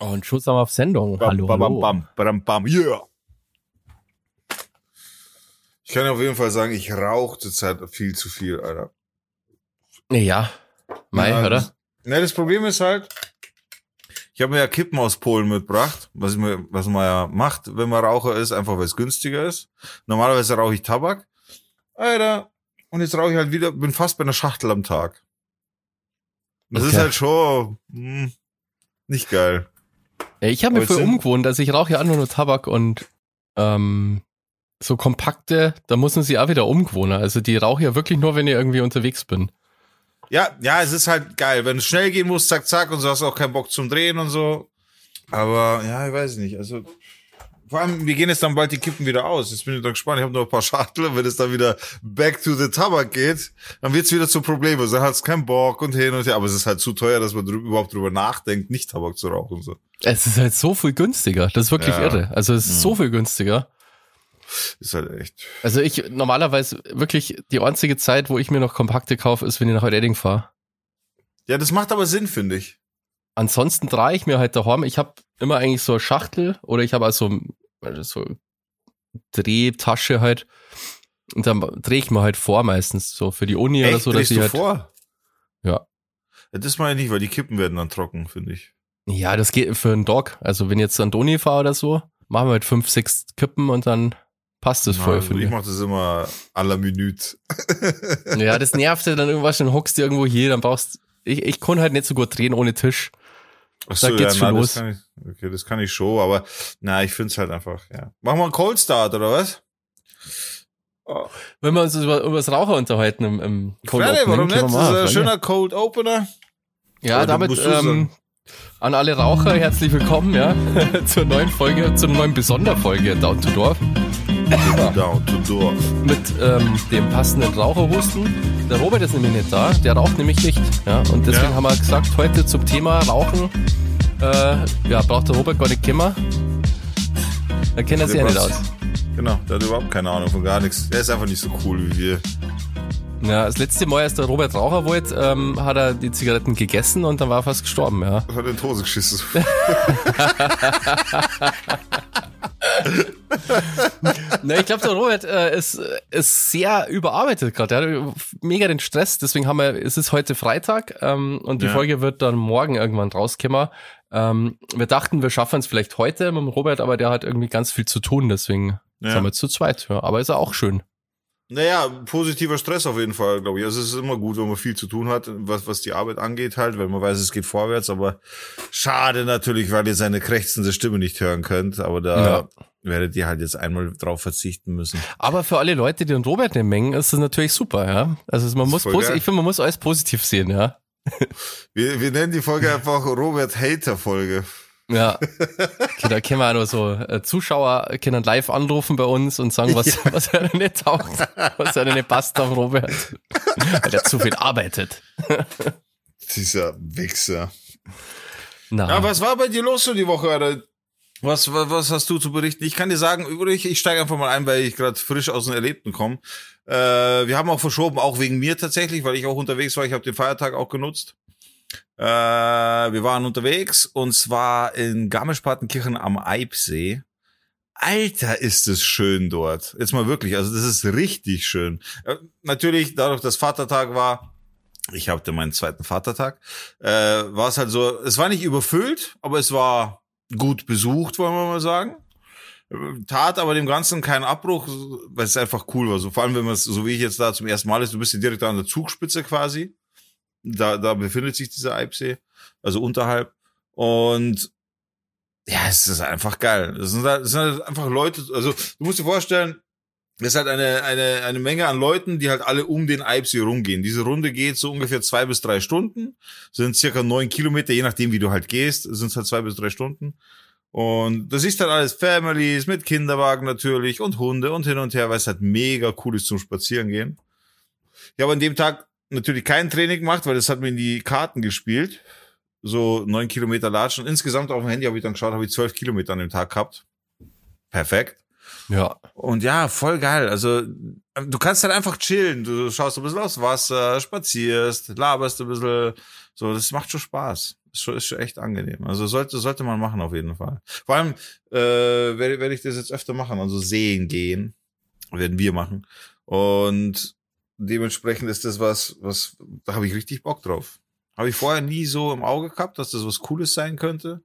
Oh, und Schuss auf Sendung. Bam, hallo, bam, hallo. bam, bam, bam, bam, yeah. Ich kann auf jeden Fall sagen, ich rauche zurzeit viel zu viel, Alter. Ja, Mai, Ja, oder? das- Ne, das Problem ist halt, ich habe mir ja Kippen aus Polen mitgebracht, was, ich mir, was man ja macht, wenn man Raucher ist, einfach weil es günstiger ist. Normalerweise rauche ich Tabak. Alter, und jetzt rauche ich halt wieder, bin fast bei einer Schachtel am Tag. Das ist Okay. halt schon hm, nicht geil. Ich habe mir sind- umgewohnt, dass ich rauche ja auch nur Tabak und ähm, so kompakte, da muss man sich auch wieder umgewohnen. Also die rauche ja wirklich nur, wenn ich irgendwie unterwegs bin. Ja, ja, es ist halt geil. Wenn es schnell gehen muss, zack, zack, und so hast du auch keinen Bock zum Drehen und so. Aber ja, ich weiß nicht. Also vor allem, wir gehen jetzt dann bald die Kippen wieder aus. Jetzt bin ich dann gespannt. Ich habe noch ein paar Schachtel. Wenn es dann wieder back to the Tabak geht, dann wird's wieder zu Problemen. Also, dann hat's keinen Bock und hin und her. Aber es ist halt zu teuer, dass man drü überhaupt drüber nachdenkt, nicht Tabak zu rauchen. und So. Es ist halt so viel günstiger. Das ist wirklich Ja. irre. Also es ist so viel günstiger. Ist halt echt. Also ich normalerweise wirklich die einzige Zeit, wo ich mir noch kompakte kaufe, ist, wenn ich nach Redding fahre. Ja, das macht aber Sinn, finde ich. Ansonsten drehe ich mir halt daheim. Ich habe immer eigentlich so eine Schachtel oder ich habe also so Drehtasche halt. Und dann drehe ich mir halt vor meistens so für die Uni oder Echt? so, dass Drehst ich du halt. vor? Ja. ja. Das meine ich nicht, weil die Kippen werden dann trocken, finde ich. Ja, das geht für einen Dog. Also wenn ich jetzt an Doni fahre oder so, machen wir halt fünf, sechs Kippen und dann passt das voll, also ich mache das immer à la Minute. Ja, das nervt ja dann irgendwas, dann hockst du irgendwo hier, dann brauchst ich, ich kann halt nicht so gut drehen ohne Tisch. Ach Da geht's schon na, los. Das kann ich, okay, das kann ich schon, aber na, ich find's halt einfach, ja. Machen wir einen Cold Start, oder was? Oh. Wenn wir uns über, über das Raucher unterhalten im, im Cold Opening, warum nicht? Das ist ein schöner Cold Opener. Ja, Oder damit ähm, an alle Raucher herzlich willkommen, ja, zur neuen Folge, zur neuen Besonderfolge Down to Dorf. mit ähm, dem passenden Raucherhusten. Der Robert ist nämlich nicht da, der raucht nämlich nicht, ja, und deswegen Ja. haben wir gesagt, heute zum Thema Rauchen, äh, ja, braucht der Robert gar nicht kommen. Da kennt er sich ja nicht aus. Genau, der hat überhaupt keine Ahnung von gar nichts. Der ist einfach nicht so cool wie wir. Ja, das letzte Mal, als der Robert Raucher wollte, ähm, hat er die Zigaretten gegessen und dann war er fast gestorben, ja. Hat in die Hose geschissen. Na, ich glaube, der Robert äh, ist, ist sehr überarbeitet gerade. Er hat mega den Stress. Deswegen haben wir, es ist heute Freitag ähm, und die Ja. Folge wird dann morgen irgendwann rauskommen. Ähm, wir dachten, wir schaffen es vielleicht heute mit dem Robert, aber der hat irgendwie ganz viel zu tun. Deswegen Ja. sind wir zu zweit. Ja, aber ist er auch schön. Naja, positiver Stress auf jeden Fall, glaube ich. Also es ist immer gut, wenn man viel zu tun hat, was, was die Arbeit angeht halt, wenn man weiß, es geht vorwärts, aber schade natürlich, weil ihr seine krächzende Stimme nicht hören könnt, aber da Ja. werdet ihr halt jetzt einmal drauf verzichten müssen. Aber für alle Leute, die den Robert nicht mengen, ist das natürlich super, ja. Also man muss ich finde, man muss alles positiv sehen, ja. Wir, wir nennen die Folge einfach Robert Hater Folge. Ja. Okay, da können wir auch nur so äh, Zuschauer können live anrufen bei uns und sagen, was, was er denn nicht taugt, was er denn nicht passt auf Robert. Weil er zu viel arbeitet. Dieser Wichser. Na, Ja, was war bei dir los so die Woche, Alter? Was, was, was hast du zu berichten? Ich kann dir sagen, übrigens, ich steige einfach mal ein, weil ich gerade frisch aus dem Erlebten komme. Äh, wir haben auch verschoben, auch wegen mir tatsächlich, weil ich auch unterwegs war. Ich habe den Feiertag auch genutzt. Äh, wir waren unterwegs und zwar in Garmisch-Partenkirchen am Eibsee. Alter, ist es schön dort. Jetzt mal wirklich, also das ist richtig schön. Äh, natürlich, dadurch, dass Vatertag war, ich hatte meinen zweiten Vatertag, äh, war es halt so, es war nicht überfüllt, aber es war gut besucht, wollen wir mal sagen. Äh, Tat aber dem Ganzen keinen Abbruch, weil es einfach cool war. So, vor allem, wenn man es, so wie ich jetzt da zum ersten Mal ist, du bist ja direkt an der Zugspitze quasi. Da, da befindet sich dieser Eibsee, also unterhalb. Und ja, es ist einfach geil. Es sind, halt, es sind halt einfach Leute, also du musst dir vorstellen, es ist halt eine, eine, eine Menge an Leuten, die halt alle um den Eibsee rumgehen. Diese Runde geht so ungefähr zwei bis drei Stunden, sind circa neun Kilometer, je nachdem, wie du halt gehst, sind es halt zwei bis drei Stunden. Und das ist halt alles Families mit Kinderwagen natürlich und Hunde und hin und her, weil es halt mega cool ist zum Spazierengehen. Ich habe an dem Tag natürlich kein Training gemacht, weil das hat mir in die Karten gespielt. So neun Kilometer latschen. Insgesamt auf dem Handy habe ich dann geschaut, habe ich zwölf Kilometer an dem Tag gehabt. Perfekt. ja. Und ja, voll geil. Also du kannst halt einfach chillen. Du schaust ein bisschen aufs Wasser, spazierst, laberst ein bisschen. So, das macht schon Spaß. Ist schon, ist schon echt angenehm. Also sollte, sollte man machen auf jeden Fall. Vor allem äh, werde, werde ich das jetzt öfter machen, also sehen gehen. Werden wir machen. Und dementsprechend ist das was, was, da habe ich richtig Bock drauf. Habe ich vorher nie so im Auge gehabt, dass das was Cooles sein könnte.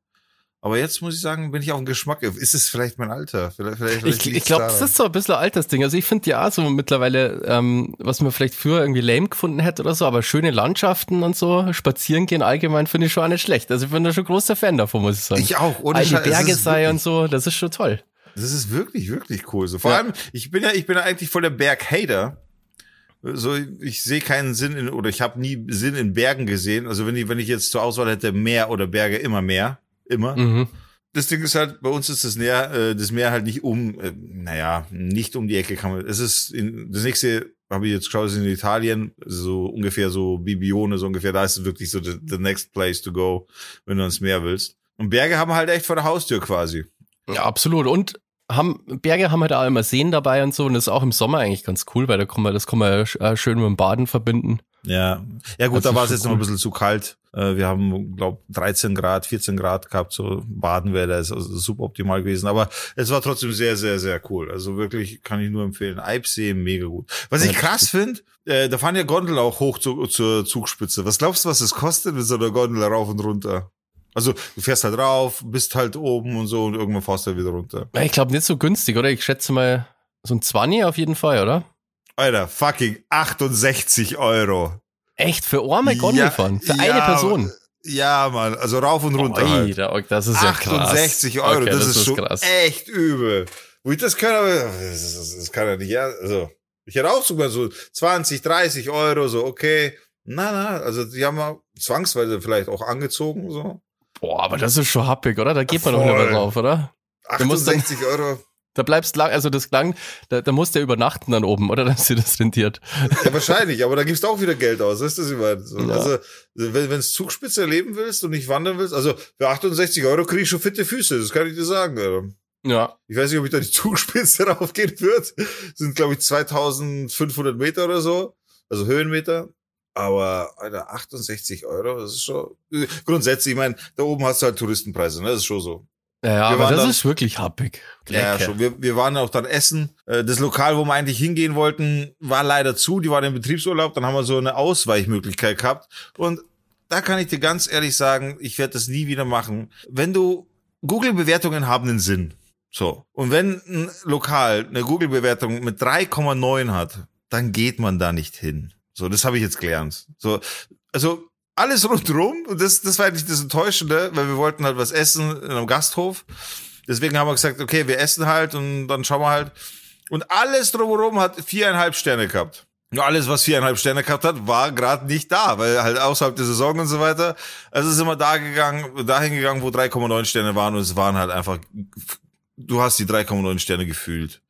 Aber jetzt muss ich sagen, bin ich auf den Geschmack. Ist es vielleicht mein Alter? Vielleicht, vielleicht, vielleicht ich ich glaube, das ist so ein bisschen ein Altersding. Also ich finde ja so mittlerweile, ähm, was man vielleicht früher irgendwie lame gefunden hätte oder so, aber schöne Landschaften und so, spazieren gehen allgemein finde ich schon auch nicht schlecht. Also ich bin da schon großer Fan davon, muss ich sagen. Ich auch. Ohne Alte Berge sei und so, das ist schon toll. Das ist wirklich, wirklich cool. So vor ja. allem, ich bin ja, ich bin ja eigentlich voll der Berghater. So, ich sehe keinen Sinn in, oder ich habe nie Sinn in Bergen gesehen. Also wenn ich, wenn ich jetzt zur Auswahl hätte, Meer oder Berge, immer mehr immer. Mhm. Das Ding ist halt, bei uns ist das Meer, äh, das Meer halt nicht um, äh, naja, nicht um die Ecke kann man. Es ist in, das nächste habe ich jetzt geschaut, ist in Italien, so ungefähr so Bibione, so ungefähr, da ist es wirklich so the, the next place to go, wenn du ans Meer willst. Und Berge haben halt echt vor der Haustür quasi. Ja, absolut. Und haben, Berge haben halt auch immer Seen dabei und so. Und das ist auch im Sommer eigentlich ganz cool, weil da kann man, das kann man ja schön mit dem Baden verbinden. Ja, ja gut, das da war es jetzt cool. noch ein bisschen zu kalt. Äh, wir haben, glaube 13 Grad, 14 Grad gehabt, so Baden wäre das also super optimal gewesen. Aber es war trotzdem sehr, sehr, sehr cool. Also wirklich kann ich nur empfehlen. Eibsee, mega gut. Was ich krass finde, äh, da fahren ja Gondel auch hoch zu, zur Zugspitze. Was glaubst du, was es kostet mit so einer Gondel rauf und runter? Also du fährst halt rauf, bist halt oben und so und irgendwann fährst du halt wieder runter. Ich glaube nicht so günstig, oder? Ich schätze mal so ein 20 auf jeden Fall, oder? Alter, fucking 68 Euro. Echt? Für arme Gondel ja, fahren? Für ja, eine Person? Ja, Mann, also rauf und runter. Oh, halt. Das ist ja 68 krass. Euro, okay, das, das, ist schon krass. echt übel. Wo ich das kann, aber das, das, das kann ja nicht, ja, also, ich hätte auch sogar so 20, 30 Euro, so, okay. Na, na, also, die haben wir zwangsweise vielleicht auch angezogen, so. Boah, aber das ist schon happig, oder? Da geht man doch nicht mehr drauf, oder? 68 Euro. Da bleibst lang, also das klang, da, da musst du ja übernachten dann oben, oder? Dass dir das rentiert. Ja, wahrscheinlich, aber da gibst du auch wieder Geld aus, weißt du, was ich meine? So, ja. Also, wenn du Zugspitze erleben willst und nicht wandern willst, also für 68 Euro krieg ich schon fitte Füße, das kann ich dir sagen, Alter. Ja. Ich weiß nicht, ob ich da die Zugspitze raufgehen wird. Das sind, glaube ich, 2500 Meter oder so. Also Höhenmeter. Aber, Alter, 68 Euro, das ist schon, grundsätzlich, ich meine, da oben hast du halt Touristenpreise, ne, das ist schon so. Ja, aber das dann, ist wirklich happig. Ja, schon. Wir, wir waren auch dann essen. Äh, das Lokal, wo wir eigentlich hingehen wollten, war leider zu. Die waren im Betriebsurlaub. Dann haben wir so eine Ausweichmöglichkeit gehabt. Und da kann ich dir ganz ehrlich sagen, ich werde das nie wieder machen. Wenn du Google-Bewertungen haben einen Sinn. So. Und wenn ein Lokal eine Google-Bewertung mit 3,9 hat, dann geht man da nicht hin. So, das habe ich jetzt gelernt. So, also alles rundherum. Und das, das war eigentlich das Enttäuschende, weil wir wollten halt was essen in einem Gasthof. Deswegen haben wir gesagt, okay, wir essen halt und dann schauen wir halt. Und alles drumherum hat viereinhalb Sterne gehabt. Nur alles, was viereinhalb Sterne gehabt hat, war gerade nicht da, weil halt außerhalb der Saison und so weiter. Also sind wir da gegangen, dahin gegangen, wo 3,9 Sterne waren und es waren halt einfach, du hast die 3,9 Sterne gefühlt.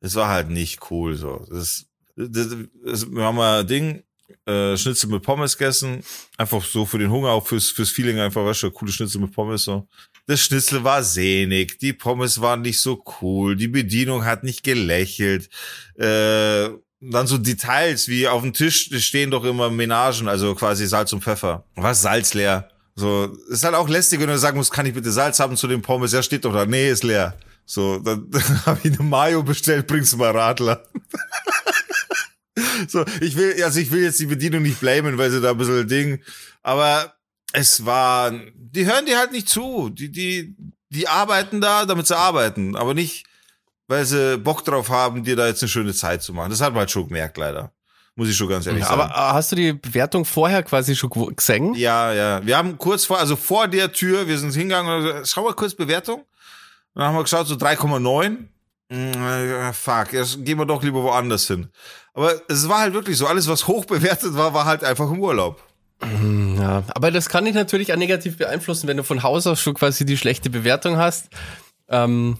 Es war halt nicht cool, so. Das, das, das, wir haben ein Ding, äh, Schnitzel mit Pommes gegessen. Einfach so für den Hunger, auch fürs, fürs Feeling einfach, weißt du, coole Schnitzel mit Pommes so. Das Schnitzel war sehnig, die Pommes waren nicht so cool, die Bedienung hat nicht gelächelt. Äh, dann so Details wie auf dem Tisch stehen doch immer Menagen, also quasi Salz und Pfeffer. Was Salz leer. So, ist halt auch lästig, wenn du sagen musst, kann ich bitte Salz haben zu den Pommes? Ja, steht doch da. Nee, ist leer. So, dann, dann habe ich eine Mayo bestellt, bringst du mal Radler. so, ich will, also ich will jetzt die Bedienung nicht blamen, weil sie da ein bisschen Ding, aber es war, die hören dir halt nicht zu. Die, die, die arbeiten da, damit sie arbeiten, aber nicht, weil sie Bock drauf haben, dir da jetzt eine schöne Zeit zu machen. Das hat man halt schon gemerkt, leider. Muss ich schon ganz ehrlich ja, sagen. Aber äh, hast du die Bewertung vorher quasi schon gesehen? Ja, ja. Wir haben kurz vor, also vor der Tür, wir sind hingegangen, schau mal kurz Bewertung. Dann haben wir geschaut, so 3,9. Mm, fuck, jetzt gehen wir doch lieber woanders hin. Aber es war halt wirklich so, alles, was hoch bewertet war, war halt einfach im Urlaub. Mm, ja, aber das kann dich natürlich auch negativ beeinflussen, wenn du von Haus aus schon quasi die schlechte Bewertung hast. Ähm,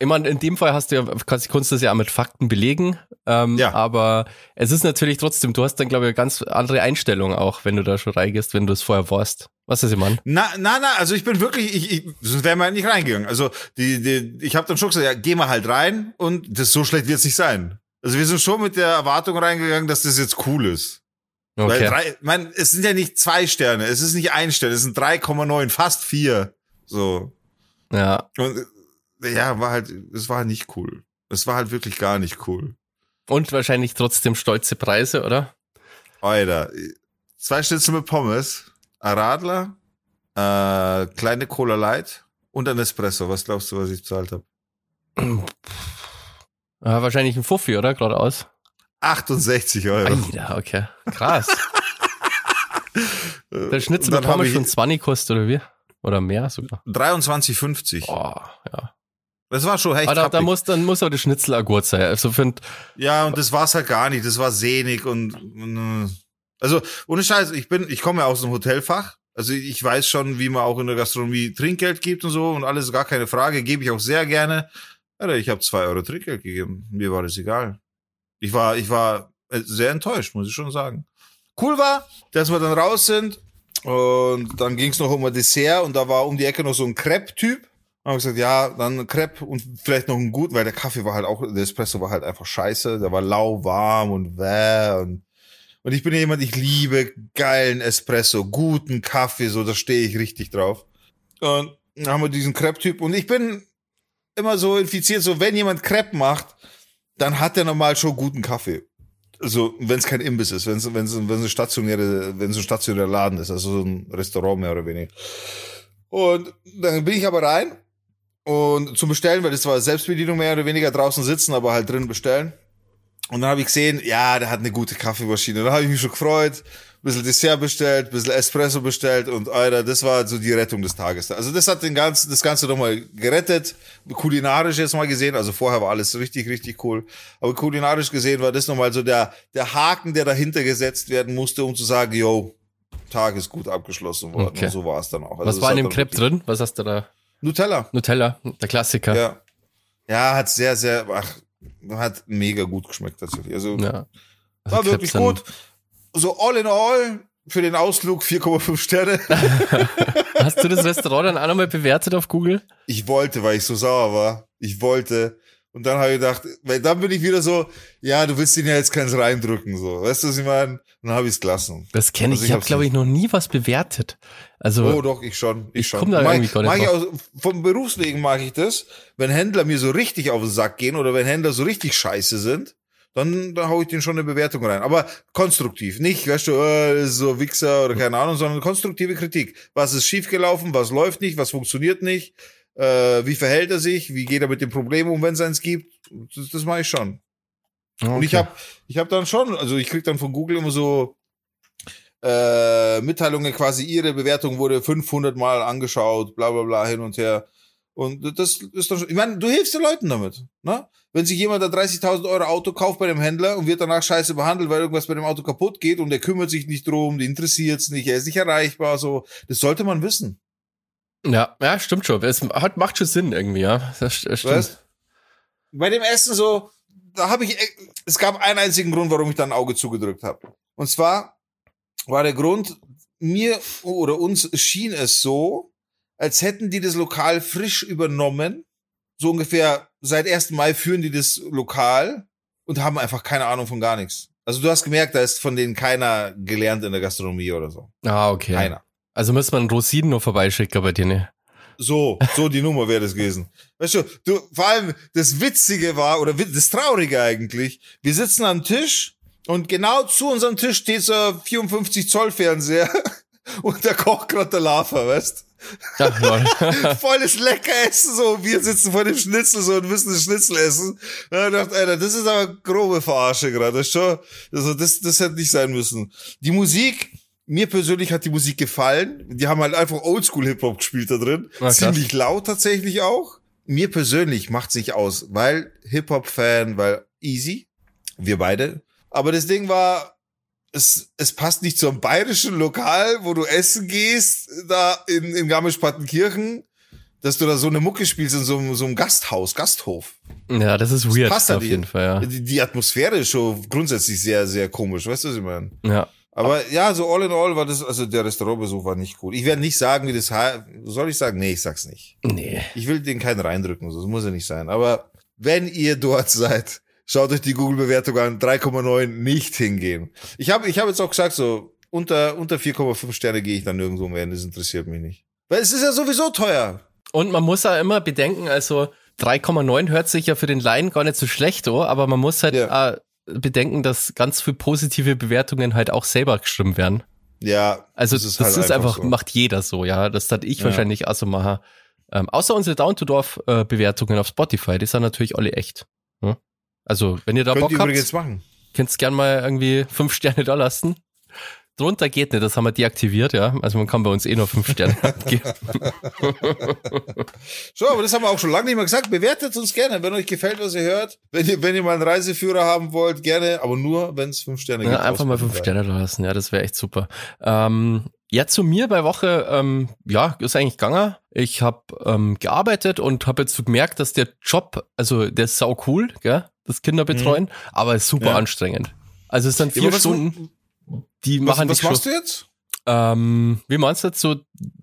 ich meine, in dem Fall hast du ja, kannst, kannst du das ja auch mit Fakten belegen. Ähm, ja. Aber es ist natürlich trotzdem, du hast dann, glaube ich, eine ganz andere Einstellung auch, wenn du da schon reingehst, wenn du es vorher warst. Was ist, Mann? Na, na, na, also ich bin wirklich, ich, ich sonst wären wir halt nicht reingegangen. Also die, die, ich habe dann schon gesagt, ja, geh mal halt rein und das so schlecht wird es nicht sein. Also wir sind schon mit der Erwartung reingegangen, dass das jetzt cool ist. Weil Okay. drei, man, es sind ja nicht zwei Sterne, es ist nicht ein Stern, es sind 3,9, fast vier. So. Ja. Und ja, war halt, es war nicht cool. Es war halt wirklich gar nicht cool. Und wahrscheinlich trotzdem stolze Preise, oder? Alter, zwei Schnitzel mit Pommes, ein Radler, äh, kleine Cola Light und ein Espresso. Was glaubst du, was ich bezahlt habe? Ja, wahrscheinlich ein Fuffi, oder? Geradeaus. 68 Euro. Alter, okay. Krass. Der Schnitzel mit Pommes schon 20 kostet, oder wie? Oder mehr sogar. 23,50. Oh, ja. Das war schon echt Aber da, da muss, dann muss aber der Schnitzel auch gut sein. Also für, Ja, und das war's halt gar nicht. Das war sehnig und, äh, also ohne Scheiß, ich bin, ich komme ja aus dem Hotelfach. Also ich weiß schon, wie man auch in der Gastronomie Trinkgeld gibt und so und alles gar keine Frage, gebe ich auch sehr gerne. Alter, ich habe zwei Euro Trinkgeld gegeben. Mir war das egal. Ich war, ich war äh, sehr enttäuscht, muss ich schon sagen. Cool war, dass wir dann raus sind und dann ging's noch um ein Dessert und da war um die Ecke noch so ein Crepe-Typ. Dann habe ich gesagt, ja, dann Crepe und vielleicht noch ein gut, weil der Kaffee war halt auch, der Espresso war halt einfach scheiße. Der war lauwarm und wäh und und ich bin ja jemand, ich liebe geilen Espresso, guten Kaffee, so, da stehe ich richtig drauf. Und dann haben wir diesen Crepe-Typ und ich bin immer so infiziert, so wenn jemand Crepe macht, dann hat er normal schon guten Kaffee. Also, wenn es kein Imbiss ist, wenn es wenn es wenn es ein stationäre, wenn es ein stationärer Laden ist, also so ein Restaurant mehr oder weniger. Und dann bin ich aber rein und zum Bestellen, weil das war Selbstbedienung mehr oder weniger draußen sitzen, aber halt drin bestellen. Und dann habe ich gesehen, ja, der hat eine gute Kaffeemaschine. Da habe ich mich schon gefreut, ein bisschen Dessert bestellt, ein bisschen Espresso bestellt und Alter, das war so die Rettung des Tages. Also das hat den ganzen, das Ganze nochmal gerettet, kulinarisch jetzt mal gesehen. Also vorher war alles richtig, richtig cool. Aber kulinarisch gesehen war das nochmal so der, der Haken, der dahinter gesetzt werden musste, um zu sagen, yo, Tag ist gut abgeschlossen worden. Okay. Und so war es dann auch. Also was war in dem Crepe drin? Was hast du da? Nutella. Nutella, der Klassiker. Ja. Ja, hat sehr, sehr, ach, hat mega gut geschmeckt tatsächlich. Also Ja. Also war wirklich gut. So all in all für den Ausflug 4,5 Sterne. Hast du das Restaurant dann auch nochmal bewertet auf Google? Ich wollte, weil ich so sauer war. Ich wollte. Und dann habe ich gedacht, weil dann bin ich wieder so, ja, du willst ihn ja jetzt keins reindrücken, so. Weißt du, was ich meine? Und dann habe ich es gelassen. Das kenne ich. Also ich ich habe, glaube ich, noch nie was bewertet. Also, Oh, doch, ich schon. Ich, Ich schon. komm da Mag- irgendwie gar nicht mag ich aus, vom Berufswegen mag ich das, wenn Händler mir so richtig auf den Sack gehen oder wenn Händler so richtig scheiße sind, dann, dann hau ich denen schon eine Bewertung rein. Aber konstruktiv. Nicht, weißt du, äh, so Wichser oder keine Ahnung, sondern konstruktive Kritik. Was ist schiefgelaufen, was läuft nicht, was funktioniert nicht, äh, wie verhält er sich, wie geht er mit dem Problem um, wenn es eins gibt. Das, das mache ich schon. Und ich okay. habe ich hab dann schon, also ich krieg dann von Google immer so äh, Mitteilungen quasi, ihre Bewertung wurde 500 Mal angeschaut, bla bla bla, hin und her. Und das ist dann schon, ich meine, du hilfst den Leuten damit, ne? Wenn sich jemand da 30.000 Euro Auto kauft bei dem Händler und wird danach scheiße behandelt, weil irgendwas bei dem Auto kaputt geht und der kümmert sich nicht drum, die interessiert's nicht, er ist nicht erreichbar, so, das sollte man wissen, Ja, ja, stimmt schon. Es hat, macht schon Sinn irgendwie, ja. Das, das stimmt. weißt? Bei dem Essen so, da habe ich, es gab einen einzigen Grund, warum ich da ein Auge zugedrückt habe. Und zwar war der Grund, mir oder uns schien es so, als hätten die das Lokal frisch übernommen. So ungefähr seit 1. Mai führen die das Lokal und haben einfach keine Ahnung von gar nichts. Also du hast gemerkt, da ist von denen keiner gelernt in der Gastronomie oder so. Ah, okay. Keiner. Also muss man Rosinen noch vorbeischicken bei dir, ne? So, so die Nummer wäre das gewesen. Weißt du, du, vor allem das Witzige war, oder das Traurige eigentlich, wir sitzen am Tisch und genau zu unserem Tisch steht so ein 54 Zoll Fernseher und da kocht gerade der Lava, weißt lol. Volles lecker Essen, so, wir sitzen vor dem Schnitzel so und müssen das Schnitzel essen. Da gedacht, Alter, das ist aber grobe Verarsche gerade, das ist schon, also das, das hätte nicht sein müssen. Die Musik, mir persönlich hat die Musik gefallen. Die haben halt einfach Oldschool-Hip-Hop gespielt da drin. Krass. Ziemlich laut tatsächlich auch. Mir persönlich macht sich aus, weil Hip-Hop-Fan, weil easy. Wir beide. Aber das Ding war, es, es passt nicht zum bayerischen Lokal, wo du essen gehst, da in, in Garmisch-Partenkirchen, dass du da so eine Mucke spielst in so, einem- so einem Gasthaus, Gasthof. ja, das ist weird. passt halt auf jeden Fall, ja. Die, die Atmosphäre ist schon grundsätzlich sehr, sehr komisch, weißt du, was ich meine? Ja. Aber ja, so all in all war das, also der Restaurantbesuch war nicht gut. Ich werde nicht sagen, wie das, soll ich sagen? Nee, ich sag's nicht. Nee. Ich will den keinen reindrücken, so, das muss ja nicht sein. Aber wenn ihr dort seid, Schaut euch die Google-Bewertung an, 3,9 nicht hingehen. Ich habe ich hab jetzt auch gesagt, so unter, unter 4,5 Sterne gehe ich dann nirgendwo mehr, das interessiert mich nicht. Weil es ist ja sowieso teuer. Und man muss ja immer bedenken, also 3,9 hört sich ja für den Laien gar nicht so schlecht, oh, aber man muss halt Ja. äh, bedenken, dass ganz viel positive Bewertungen halt auch selber geschrieben werden. Ja. Also das ist, halt einfach, so. macht jeder so, ja. Das hat ich Ja. wahrscheinlich auch so machen. Ähm, außer unsere Down-to-Dorf-Bewertungen auf Spotify, die sind natürlich alle echt. Hm? Also, wenn ihr da Könnt Bock ihr habt, könnt ihr gern mal irgendwie fünf Sterne da lassen. Drunter geht nicht, das haben wir deaktiviert, ja. Also man kann bei uns eh nur fünf Sterne abgeben. So, aber das haben wir auch schon lange nicht mehr gesagt. Bewertet uns gerne, wenn euch gefällt, was ihr hört. Wenn ihr, wenn ihr mal einen Reiseführer haben wollt, gerne, aber nur, wenn es fünf Sterne Ja, gibt. einfach mal fünf Spotify. Sterne da lassen, ja, das wäre echt super. Ähm, ja, zu mir bei Woche, ähm, ja, ist eigentlich gegangen. Ich habe ähm, gearbeitet und habe jetzt so gemerkt, dass der Job, also der ist sau cool, gell, das Kinder betreuen, aber ist super Mhm. Ja. anstrengend. Also es sind Ja, vier was- Stunden, die Was, machen was machst du jetzt? Ähm, wie meinst du jetzt so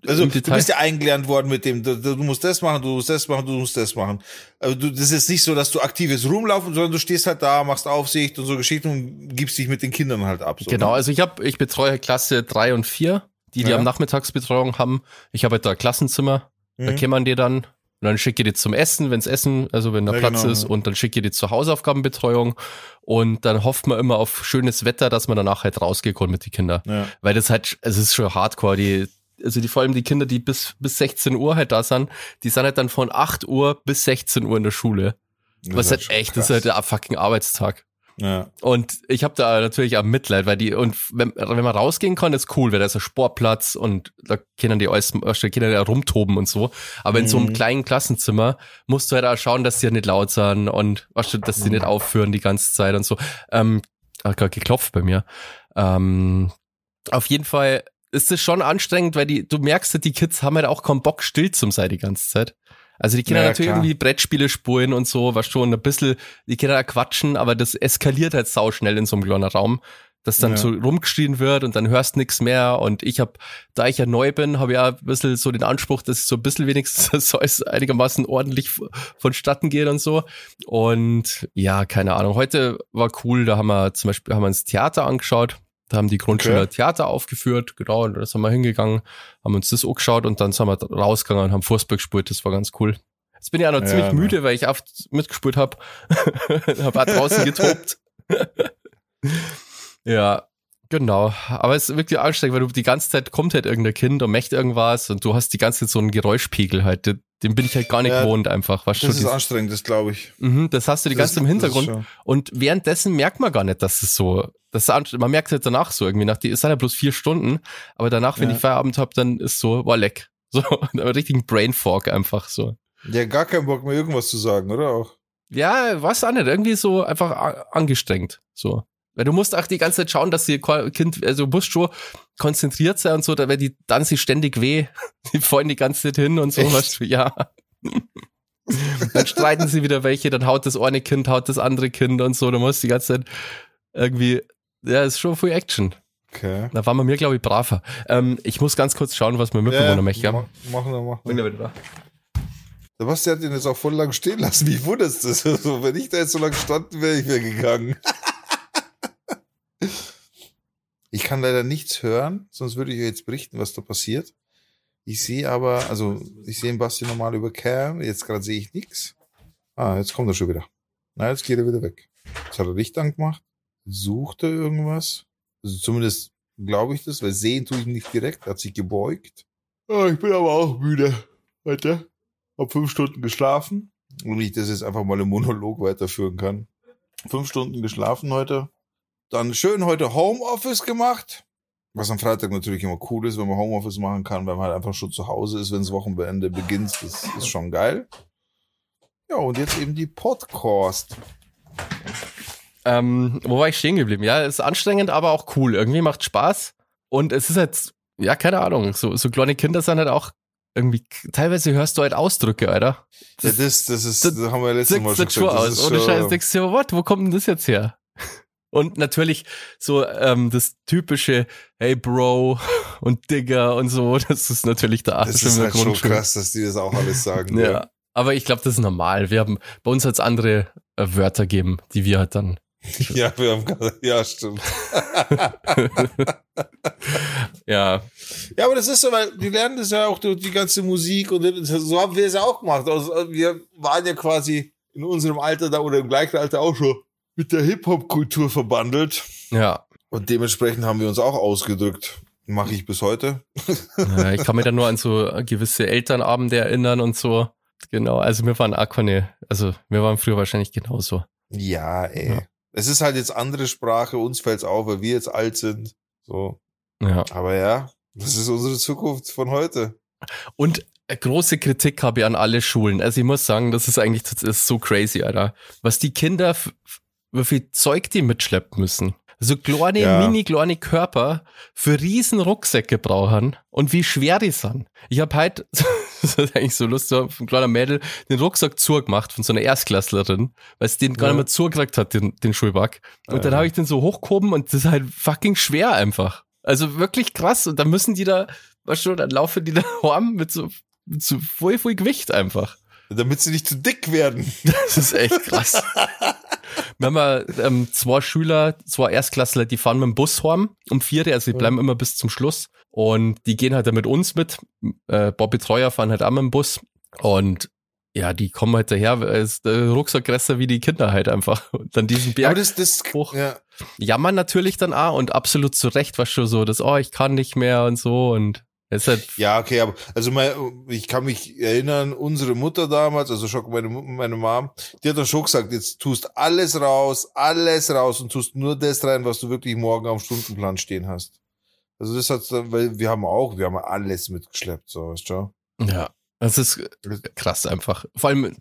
Also, du bist ja eingelernt worden mit dem, du, du musst das machen, du musst das machen, du musst das machen. Also du, das ist nicht so, dass du aktives rumlaufen, sondern du stehst halt da, machst Aufsicht und so Geschichten und gibst dich mit den Kindern halt ab. So, Genau, ne? also ich habe, ich betreue Klasse drei und vier, die die Ja. am Nachmittagsbetreuung haben. Ich habe halt da Klassenzimmer, da Mhm. kämmern die dann. Und dann schicke ich die zum Essen, wenns Essen, also wenn da Ja, Platz genau, ist, ja. und dann schicke ich die zur Hausaufgabenbetreuung. Und dann hofft man immer auf schönes Wetter, dass man danach halt rausgehen kann mit den Kindern. Ja. Weil das halt, also es ist schon hardcore, die, also die, vor allem die Kinder, die bis, bis 16 Uhr halt da sind, die sind halt dann von 8 Uhr bis 16 Uhr in der Schule. Das Was halt echt, das ist krass. halt der fucking Arbeitstag. Ja. Und ich habe da natürlich auch Mitleid, weil die, und wenn, wenn man rausgehen kann, ist cool, weil da ist ein Sportplatz und da können die alles, da können die rumtoben und so. Aber in so einem Mhm. kleinen Klassenzimmer musst du halt auch schauen, dass die ja nicht laut sind und weißt du, dass die nicht aufhören die ganze Zeit und so. Ähm, hat gerade geklopft bei mir. Ähm, auf jeden Fall ist es schon anstrengend, weil die, du merkst, die Kids haben halt auch keinen Bock, still zum sein die ganze Zeit. Also die Kinder Ja, natürlich klar. irgendwie Brettspiele spulen und so, was schon ein bisschen, die Kinder quatschen, aber das eskaliert halt sau schnell in so einem kleinen Raum, dass dann Ja. so rumgeschrien wird und dann hörst nix mehr und ich habe, da ich ja neu bin, habe ja ein bisschen so den Anspruch, dass ich so ein bisschen wenigstens so alles einigermaßen ordentlich vonstatten geht und so und ja, keine Ahnung, heute war cool, da haben wir zum Beispiel, haben wir uns Theater angeschaut, da haben die Grundschüler Okay. Theater aufgeführt, genau, und da sind wir hingegangen, haben uns das angeschaut und dann sind wir rausgegangen und haben Fußball gespielt, das war ganz cool. Jetzt bin ich auch noch Ja, ziemlich ne. müde, weil ich oft mitgespielt habe. hab auch draußen getobt. ja, genau. Aber es ist wirklich anstrengend, weil du die ganze Zeit kommt halt irgendein Kind und möchte irgendwas und du hast die ganze Zeit so einen Geräuschpegel halt. Den- bin ich halt gar nicht Ja, gewohnt einfach. Weißt Das ist dieses- anstrengend, das glaube ich. Mhm, das hast du die ganze Zeit im Hintergrund. Und währenddessen merkt man gar nicht, dass es so, das ist man merkt es halt danach so irgendwie, nach die, es sind ja bloß vier Stunden, aber danach, wenn Ja. ich Feierabend habe, dann ist so, war leck. So, einen richtigen Brain Fog einfach so. Ja, gar keinen Bock mehr irgendwas zu sagen, oder auch? Ja, was auch nicht, irgendwie so einfach angestrengt, so. Weil du musst auch die ganze Zeit schauen, dass die Ko- Kind, also du musst schon konzentriert sein und so, da wird die dann sie ständig weh. Die fallen die ganze Zeit hin und so, weißt du, ja. dann streiten sie wieder welche, dann haut das eine Kind, haut das andere Kind und so, du musst die ganze Zeit irgendwie, ja, ist schon viel Action. Okay. Da waren wir mir, glaube ich, braver. Ähm, ich muss ganz kurz schauen, was mein Mitbewohner möchte. ma- Machen wir, machen Bin wir. ja wieder da. Sebastian hat ihn jetzt auch voll lang stehen lassen. Wie wunderst du das? Also, wenn ich da jetzt so lange gestanden wäre, ich wäre gegangen. Ich kann leider nichts hören, sonst würde ich euch jetzt berichten, was da passiert. Ich sehe aber, also ich sehe den Basti normal über Cam, jetzt gerade sehe ich nichts. Ah, jetzt kommt er schon wieder. Na, jetzt geht er wieder weg. Jetzt hat er Licht angemacht, sucht er irgendwas. Also zumindest glaube ich das, weil sehen tue ich ihn nicht direkt, hat sich gebeugt. Ah, ich bin aber auch müde heute. Hab fünf Stunden geschlafen. Und ich das jetzt einfach mal im Monolog weiterführen kann. Fünf Stunden geschlafen heute. Dann schön heute Homeoffice gemacht. Was am Freitag natürlich immer cool ist, wenn man Homeoffice machen kann, weil man halt einfach schon zu Hause ist, wenn das Wochenende beginnt. Das ist schon geil. Ja, und jetzt eben die Podcast. Ähm, wo war ich stehen geblieben? Ja, ist anstrengend, aber auch cool. Irgendwie macht Spaß. Und es ist halt, ja, keine Ahnung, so, so kleine Kinder sind halt auch irgendwie, teilweise hörst du halt Ausdrücke, Alter. Ja, das, das ist, das das haben wir ja letztes Mal schon gesagt. Aus. ist Ohne Scheiß denkst du what, wo kommt denn das jetzt her? Und natürlich so ähm, das typische, hey Bro und Digger und so, das ist natürlich der Arsch Das ist halt schon krass, dass die das auch alles sagen. Ja. Aber ich glaube, das ist normal. Wir haben bei uns als andere äh, Wörter geben, die wir halt dann. Ja, wir haben gerade, ja, stimmt. ja. Ja, aber das ist so, weil wir lernen das ja auch durch die ganze Musik und so haben wir es ja auch gemacht. Also wir waren ja quasi in unserem Alter da oder im gleichen Alter auch schon mit der Hip-Hop-Kultur verbandelt. Ja. Und dementsprechend haben wir uns auch ausgedrückt. Mache ich bis heute. Ja, ich kann mich da nur an so gewisse Elternabende erinnern und so. Genau, also wir waren keine, also wir waren früher wahrscheinlich genauso. Ja, ey. Ja. Es ist halt jetzt andere Sprache, uns fällt's auf, weil wir jetzt alt sind. So. Ja. Aber ja, das ist unsere Zukunft von heute. Und große Kritik habe ich an alle Schulen. Also ich muss sagen, das ist eigentlich das ist so crazy, Alter. Was die Kinder, wie viel Zeug die mitschleppen müssen so kleine, ja. mini kleine Körper für riesen Rucksäcke brauchen und wie schwer die sind. Ich habe halt, das ist eigentlich so lustig, so ein kleiner Mädel den Rucksack zugemacht von so einer Erstklässlerin, weil sie den ja. gar nicht mehr zugekriegt hat, den, den Schulback. Und ja. dann habe ich den so hochgehoben und das ist halt fucking schwer einfach. Also wirklich krass. Und dann müssen die da, weißt du, dann laufen die da warm mit so, mit so voll, voll Gewicht einfach. Damit sie nicht zu dick werden. Das ist echt krass. Wir haben ähm, zwei Schüler, zwei Erstklässler, die fahren mit dem Bus heim um vier, also die bleiben immer bis zum Schluss. Und die gehen halt dann mit uns mit. Äh, Bobby Treuer fahren halt mit dem Bus. Und ja, die kommen halt daher, ist der Rucksack größer wie die Kinder halt einfach. Und dann diesen Berg ja, das, das, hoch. Ja. Jammern natürlich dann auch und absolut zu Recht, was schon so, dass, oh, ich kann nicht mehr und so und Halt ja, okay, aber also mein, ich kann mich erinnern, unsere Mutter damals, also schon meine, meine Mom, die hat dann schon gesagt, jetzt tust alles raus, alles raus und tust nur das rein, was du wirklich morgen auf dem Stundenplan stehen hast. Also das hat, weil wir haben auch, wir haben alles mitgeschleppt, so, weißt du? Ja, das ist krass einfach. Vor allem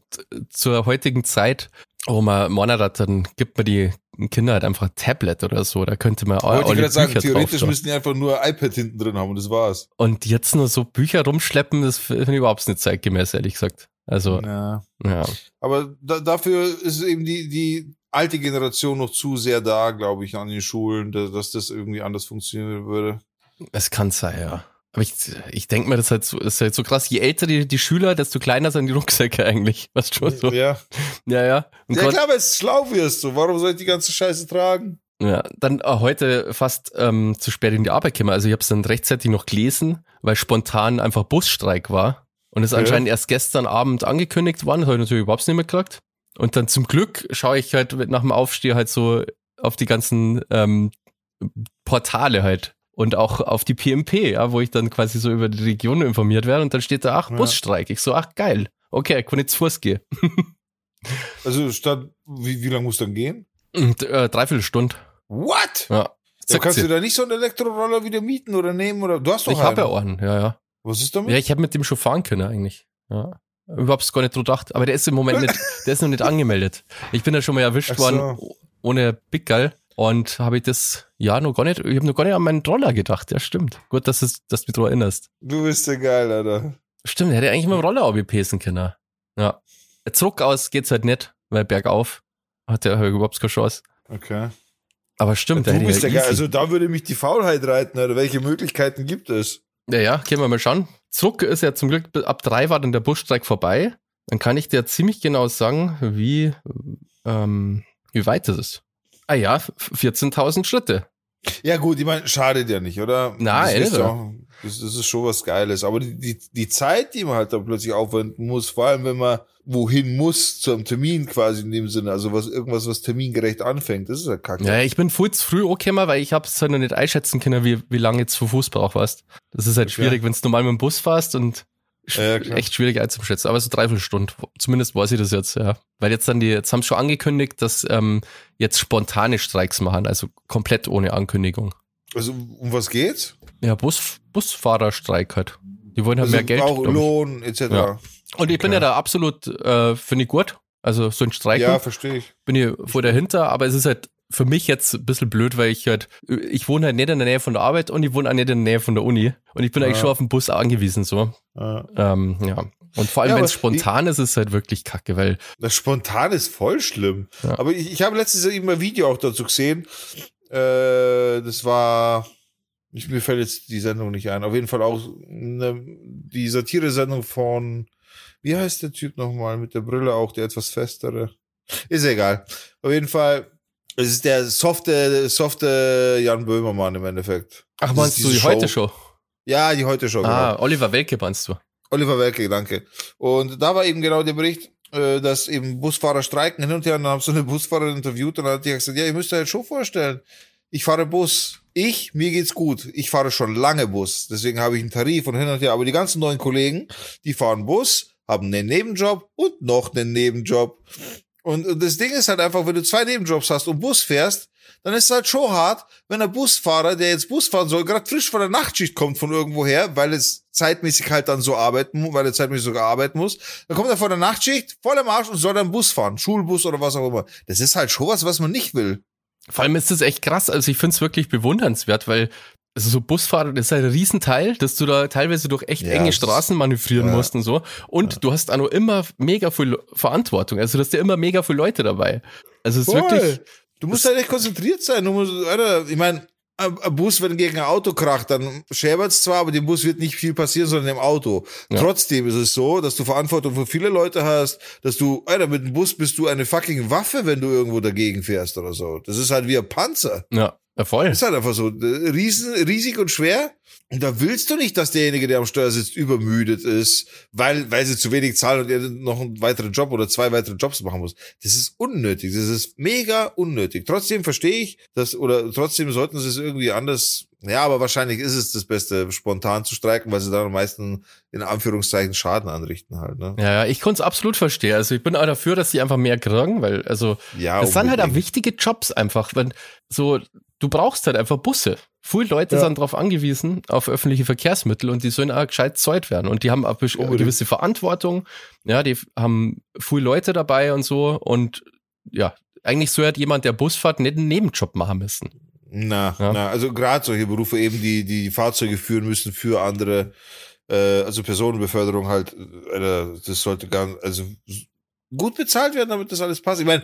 zur heutigen Zeit, wo man Monat hat, dann gibt man die Kinder halt einfach ein Tablet oder so. Da könnte man auch. Wollte ich gerade sagen, theoretisch drauf, müssten die einfach nur iPad hinten drin haben und das war's. Und jetzt nur so Bücher rumschleppen, das finde ich überhaupt nicht zeitgemäß, ehrlich gesagt. Also. Ja. ja. Aber da, dafür ist eben die, die alte Generation noch zu sehr da, glaube ich, an den Schulen, dass, das irgendwie anders funktionieren würde. Es kann sein, ja. Aber ich, ich denke mir, das ist halt, so, ist halt so krass. Je älter die, die Schüler, desto kleiner sind die Rucksäcke eigentlich. Was schon so. Ja. Ja, ja. Und ja, Gott, klar, weil es schlau wirst du. Warum soll ich die ganze Scheiße tragen? Ja, dann äh, heute fast ähm, zu spät in die Arbeit gekommen. Also ich habe es dann rechtzeitig noch gelesen, weil spontan einfach Busstreik war. Und es ja. anscheinend erst gestern Abend angekündigt worden. Das habe ich natürlich überhaupt nicht mehr gekriegt. Und dann zum Glück schaue ich halt nach dem Aufstehen halt so auf die ganzen ähm, Portale halt und auch auf die PMP, ja, wo ich dann quasi so über die Region informiert werde und dann steht da, ach, ja. Busstreik. Ich so, ach, geil. Okay, ich kann jetzt Fuß gehen. also statt, wie, wie lange muss dann gehen? Und, äh, dreiviertel Stunde. What? Ja. ja kannst du da nicht so einen Elektroroller wieder mieten oder nehmen oder du hast doch Ich habe ja einen, ja, ja. Was ist damit? Ja, ich habe mit dem schon fahren können eigentlich. Ja. Überhaupt gar nicht drüber gedacht. Aber der ist im Moment nicht, der ist noch nicht angemeldet. Ich bin ja schon mal erwischt so. worden ohne Big Gull. Und habe ich das, ja, noch gar nicht, ich habe noch gar nicht an meinen Troller gedacht. Ja, stimmt. Gut, dass, es, dass du mich daran erinnerst. Du bist ja geil, Alter. Stimmt, der hätte eigentlich dem Roller abgepesen können. Ja. Zurück aus geht's halt nicht, weil bergauf hat der halt überhaupt keine Chance. Okay. Aber stimmt, ja, du bist ja geil. Also da würde mich die Faulheit reiten, oder welche Möglichkeiten gibt es? Ja, ja, können wir mal schauen. Zurück ist ja zum Glück, ab drei war dann der Busstreik vorbei. Dann kann ich dir ziemlich genau sagen, wie, ähm, wie weit das ist. Ah ja, 14.000 Schritte. Ja gut, ich meine, schadet ja nicht, oder? Nein, das, ist auch, das, das, ist schon was Geiles. Aber die, die, die Zeit, die man halt da plötzlich aufwenden muss, vor allem wenn man wohin muss, zum Termin quasi in dem Sinne, also was irgendwas, was termingerecht anfängt, das ist ja kacke. Ja, ich bin voll zu früh angekommen, weil ich hab's halt noch nicht einschätzen können, wie, wie lange jetzt für Fuß brauchst. Das ist halt okay. schwierig, wenn du normal mit dem Bus fährst und ja, echt schwierig einzuschätzen, aber so dreiviertel Stunden. Zumindest weiß ich das jetzt, ja. Weil jetzt dann die, jetzt haben sie schon angekündigt, dass ähm, jetzt spontane Streiks machen, also komplett ohne Ankündigung. Also um was geht's? Ja, Bus, Busfahrerstreik halt. Die wollen halt also mehr Geld. Auch Lohn etc. Ja. Und ich bin ja da absolut, äh, finde ich gut. Also so ein Streik. Ja, verstehe ich. Bin ich vor dahinter, aber es ist halt für mich jetzt ein bisschen blöd, weil ich halt, ich wohne halt nicht in der Nähe von der Arbeit und ich wohne auch nicht in der Nähe von der Uni. Und ich bin ja. eigentlich schon auf den Bus angewiesen, so. Ja. Ähm, ja. Und vor allem, ja, wenn es spontan ist, ist es halt wirklich kacke, weil. Das spontan ist voll schlimm. Aber ich, ich habe letztens eben ein Video auch dazu gesehen. Äh, das war, ich, mir fällt jetzt die Sendung nicht ein. Auf jeden Fall auch eine, die Satire-Sendung von, wie heißt der Typ nochmal mit der Brille auch, der etwas festere? Ist egal. Auf jeden Fall, es ist der softe, softe Jan Böhmermann im Endeffekt. Ach, meinst du die Show. Heute-Show? Ja, die Heute-Show. Ah, genau. Oliver Welke meinst du? Oliver Welke, danke. Und da war eben genau der Bericht, äh, dass eben Busfahrer streiken hin und her und dann haben so eine Busfahrerin interviewt und dann hat die gesagt, ja, ihr müsst euch halt schon vorstellen, ich fahre Bus. Ich, mir geht's gut. Ich fahre schon lange Bus. Deswegen habe ich einen Tarif und hin und her. Aber die ganzen neuen Kollegen, die fahren Bus, haben einen Nebenjob und noch einen Nebenjob. Und, und das Ding ist halt einfach, wenn du zwei Nebenjobs hast und Bus fährst, dann ist es halt schon hart, wenn der Busfahrer, der jetzt Bus fahren soll, gerade frisch von der Nachtschicht kommt von irgendwoher, weil es zeitmäßig halt dann so arbeiten muss, weil er zeitmäßig sogar arbeiten muss. Dann kommt er von der Nachtschicht voll am Arsch und soll dann Bus fahren, Schulbus oder was auch immer. Das ist halt schon was, was man nicht will. Vor allem ist das echt krass. Also ich finde es wirklich bewundernswert, weil also so Busfahrer, das ist ein Riesenteil, dass du da teilweise durch echt ja, enge Straßen manövrieren ja. musst und so. Und ja. du hast auch noch immer mega viel Verantwortung. Also du hast ja immer mega viele Leute dabei. Also es ist Voll. wirklich. Du musst halt echt konzentriert sein. Du musst, Alter, ich meine, ein Bus, wenn gegen ein Auto kracht, dann schäbert es zwar, aber dem Bus wird nicht viel passieren, sondern im Auto. Ja. Trotzdem ist es so, dass du Verantwortung für viele Leute hast, dass du, Alter, mit dem Bus bist du eine fucking Waffe, wenn du irgendwo dagegen fährst oder so. Das ist halt wie ein Panzer. Ja. Ja, voll. Ist halt einfach so. Riesen, riesig und schwer. Und da willst du nicht, dass derjenige, der am Steuer sitzt, übermüdet ist, weil, weil sie zu wenig zahlen und er noch einen weiteren Job oder zwei weitere Jobs machen muss. Das ist unnötig. Das ist mega unnötig. Trotzdem verstehe ich, dass, oder trotzdem sollten sie es irgendwie anders ja, aber wahrscheinlich ist es das Beste, spontan zu streiken, weil sie dann am meisten in Anführungszeichen Schaden anrichten halt. Ne? Ja, ja, ich konnte es absolut verstehen. Also ich bin auch dafür, dass sie einfach mehr kriegen, weil also ja, das sind halt auch wichtige Jobs einfach. Wenn so, du brauchst halt einfach Busse. Viele Leute ja. sind darauf angewiesen, auf öffentliche Verkehrsmittel und die sollen auch gescheit zahlt werden. Und die haben auch eine gewisse Verantwortung. Ja, die haben viele Leute dabei und so. Und ja, eigentlich so hat jemand, der Bus fährt, nicht einen Nebenjob machen müssen. Na, ja. na, also gerade solche Berufe eben, die die Fahrzeuge führen müssen für andere, äh, also Personenbeförderung halt, äh, das sollte ganz, also gut bezahlt werden, damit das alles passt. Ich meine,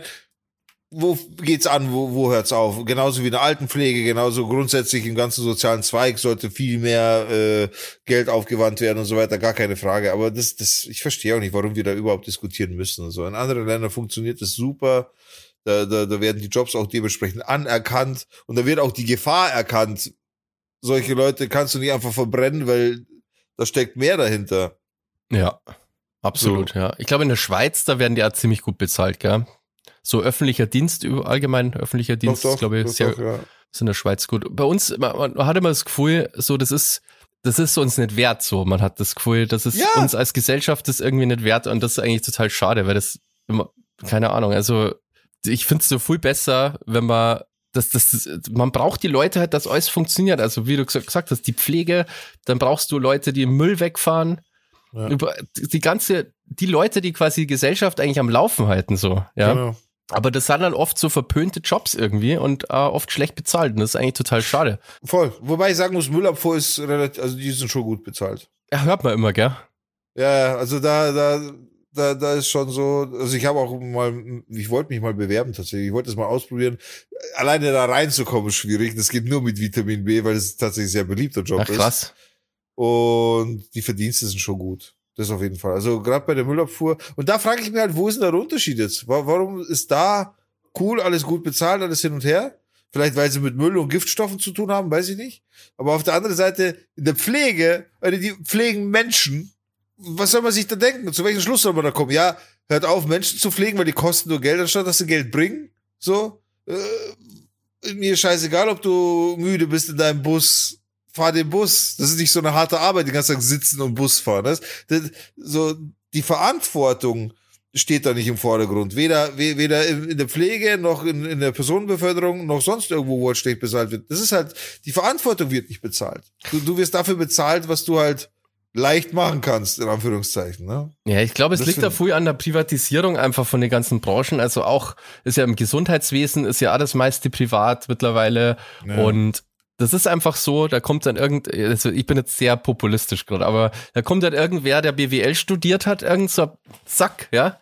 wo geht's an, wo, wo hört's auf? Genauso wie in der Altenpflege, genauso grundsätzlich im ganzen sozialen Zweig sollte viel mehr äh, Geld aufgewandt werden und so weiter, gar keine Frage. Aber das, das, ich verstehe auch nicht, warum wir da überhaupt diskutieren müssen. Und so. In anderen Ländern funktioniert das super. Da, da, da werden die Jobs auch dementsprechend anerkannt und da wird auch die Gefahr erkannt. Solche Leute kannst du nicht einfach verbrennen, weil da steckt mehr dahinter. Ja, absolut, so. ja. Ich glaube, in der Schweiz, da werden die auch ziemlich gut bezahlt, gell? So öffentlicher Dienst, allgemein öffentlicher Dienst, doch, doch, glaube ich, doch, sehr, ja. ist in der Schweiz gut. Bei uns, man, man hat immer das Gefühl, so, das ist, das ist uns nicht wert, so. Man hat das Gefühl, das ist ja. uns als Gesellschaft das irgendwie nicht wert und das ist eigentlich total schade, weil das immer, keine Ahnung, also ich finde es so viel besser, wenn man das, das, man braucht die Leute halt, dass alles funktioniert. Also wie du gesagt hast, die Pflege, dann brauchst du Leute, die Müll wegfahren. Ja. Die ganze, die Leute, die quasi die Gesellschaft eigentlich am Laufen halten, so, ja. Genau. Aber das sind dann oft so verpönte Jobs irgendwie und äh, oft schlecht bezahlt. Und das ist eigentlich total schade. Voll. Wobei ich sagen muss, Müllabfuhr ist relativ, also die sind schon gut bezahlt. Ja, hört man immer, gell? Ja, also da, da, da, da ist schon so, also ich habe auch mal, ich wollte mich mal bewerben tatsächlich, ich wollte es mal ausprobieren. Alleine da reinzukommen ist schwierig, das geht nur mit Vitamin B, weil es tatsächlich ein sehr beliebter Job Ach, krass. ist. krass. Und die Verdienste sind schon gut. Das auf jeden Fall. Also gerade bei der Müllabfuhr. Und da frage ich mich halt, wo ist denn der Unterschied jetzt? Warum ist da cool, alles gut bezahlt, alles hin und her? Vielleicht, weil sie mit Müll und Giftstoffen zu tun haben, weiß ich nicht. Aber auf der anderen Seite, in der Pflege, also die pflegen Menschen, was soll man sich da denken? Zu welchem Schluss soll man da kommen? Ja, hört auf, Menschen zu pflegen, weil die kosten nur Geld, anstatt dass sie Geld bringen. So. Äh, mir scheißegal, ob du müde bist in deinem Bus. Fahr den Bus. Das ist nicht so eine harte Arbeit, den ganzen Tag sitzen und Bus fahren. Das, das, so, die Verantwortung steht da nicht im Vordergrund. Weder, weder in der Pflege, noch in, in der Personenbeförderung, noch sonst irgendwo, wo es schlecht bezahlt wird. Das ist halt, die Verantwortung wird nicht bezahlt. Du, du wirst dafür bezahlt, was du halt leicht machen kannst, in Anführungszeichen. Ne? Ja, ich glaube, es das liegt da früh an der Privatisierung einfach von den ganzen Branchen. Also auch, ist ja im Gesundheitswesen, ist ja alles meiste privat mittlerweile. Ja. Und das ist einfach so, da kommt dann irgend, also ich bin jetzt sehr populistisch gerade, aber da kommt dann irgendwer, der BWL studiert hat, irgend so Zack, ja.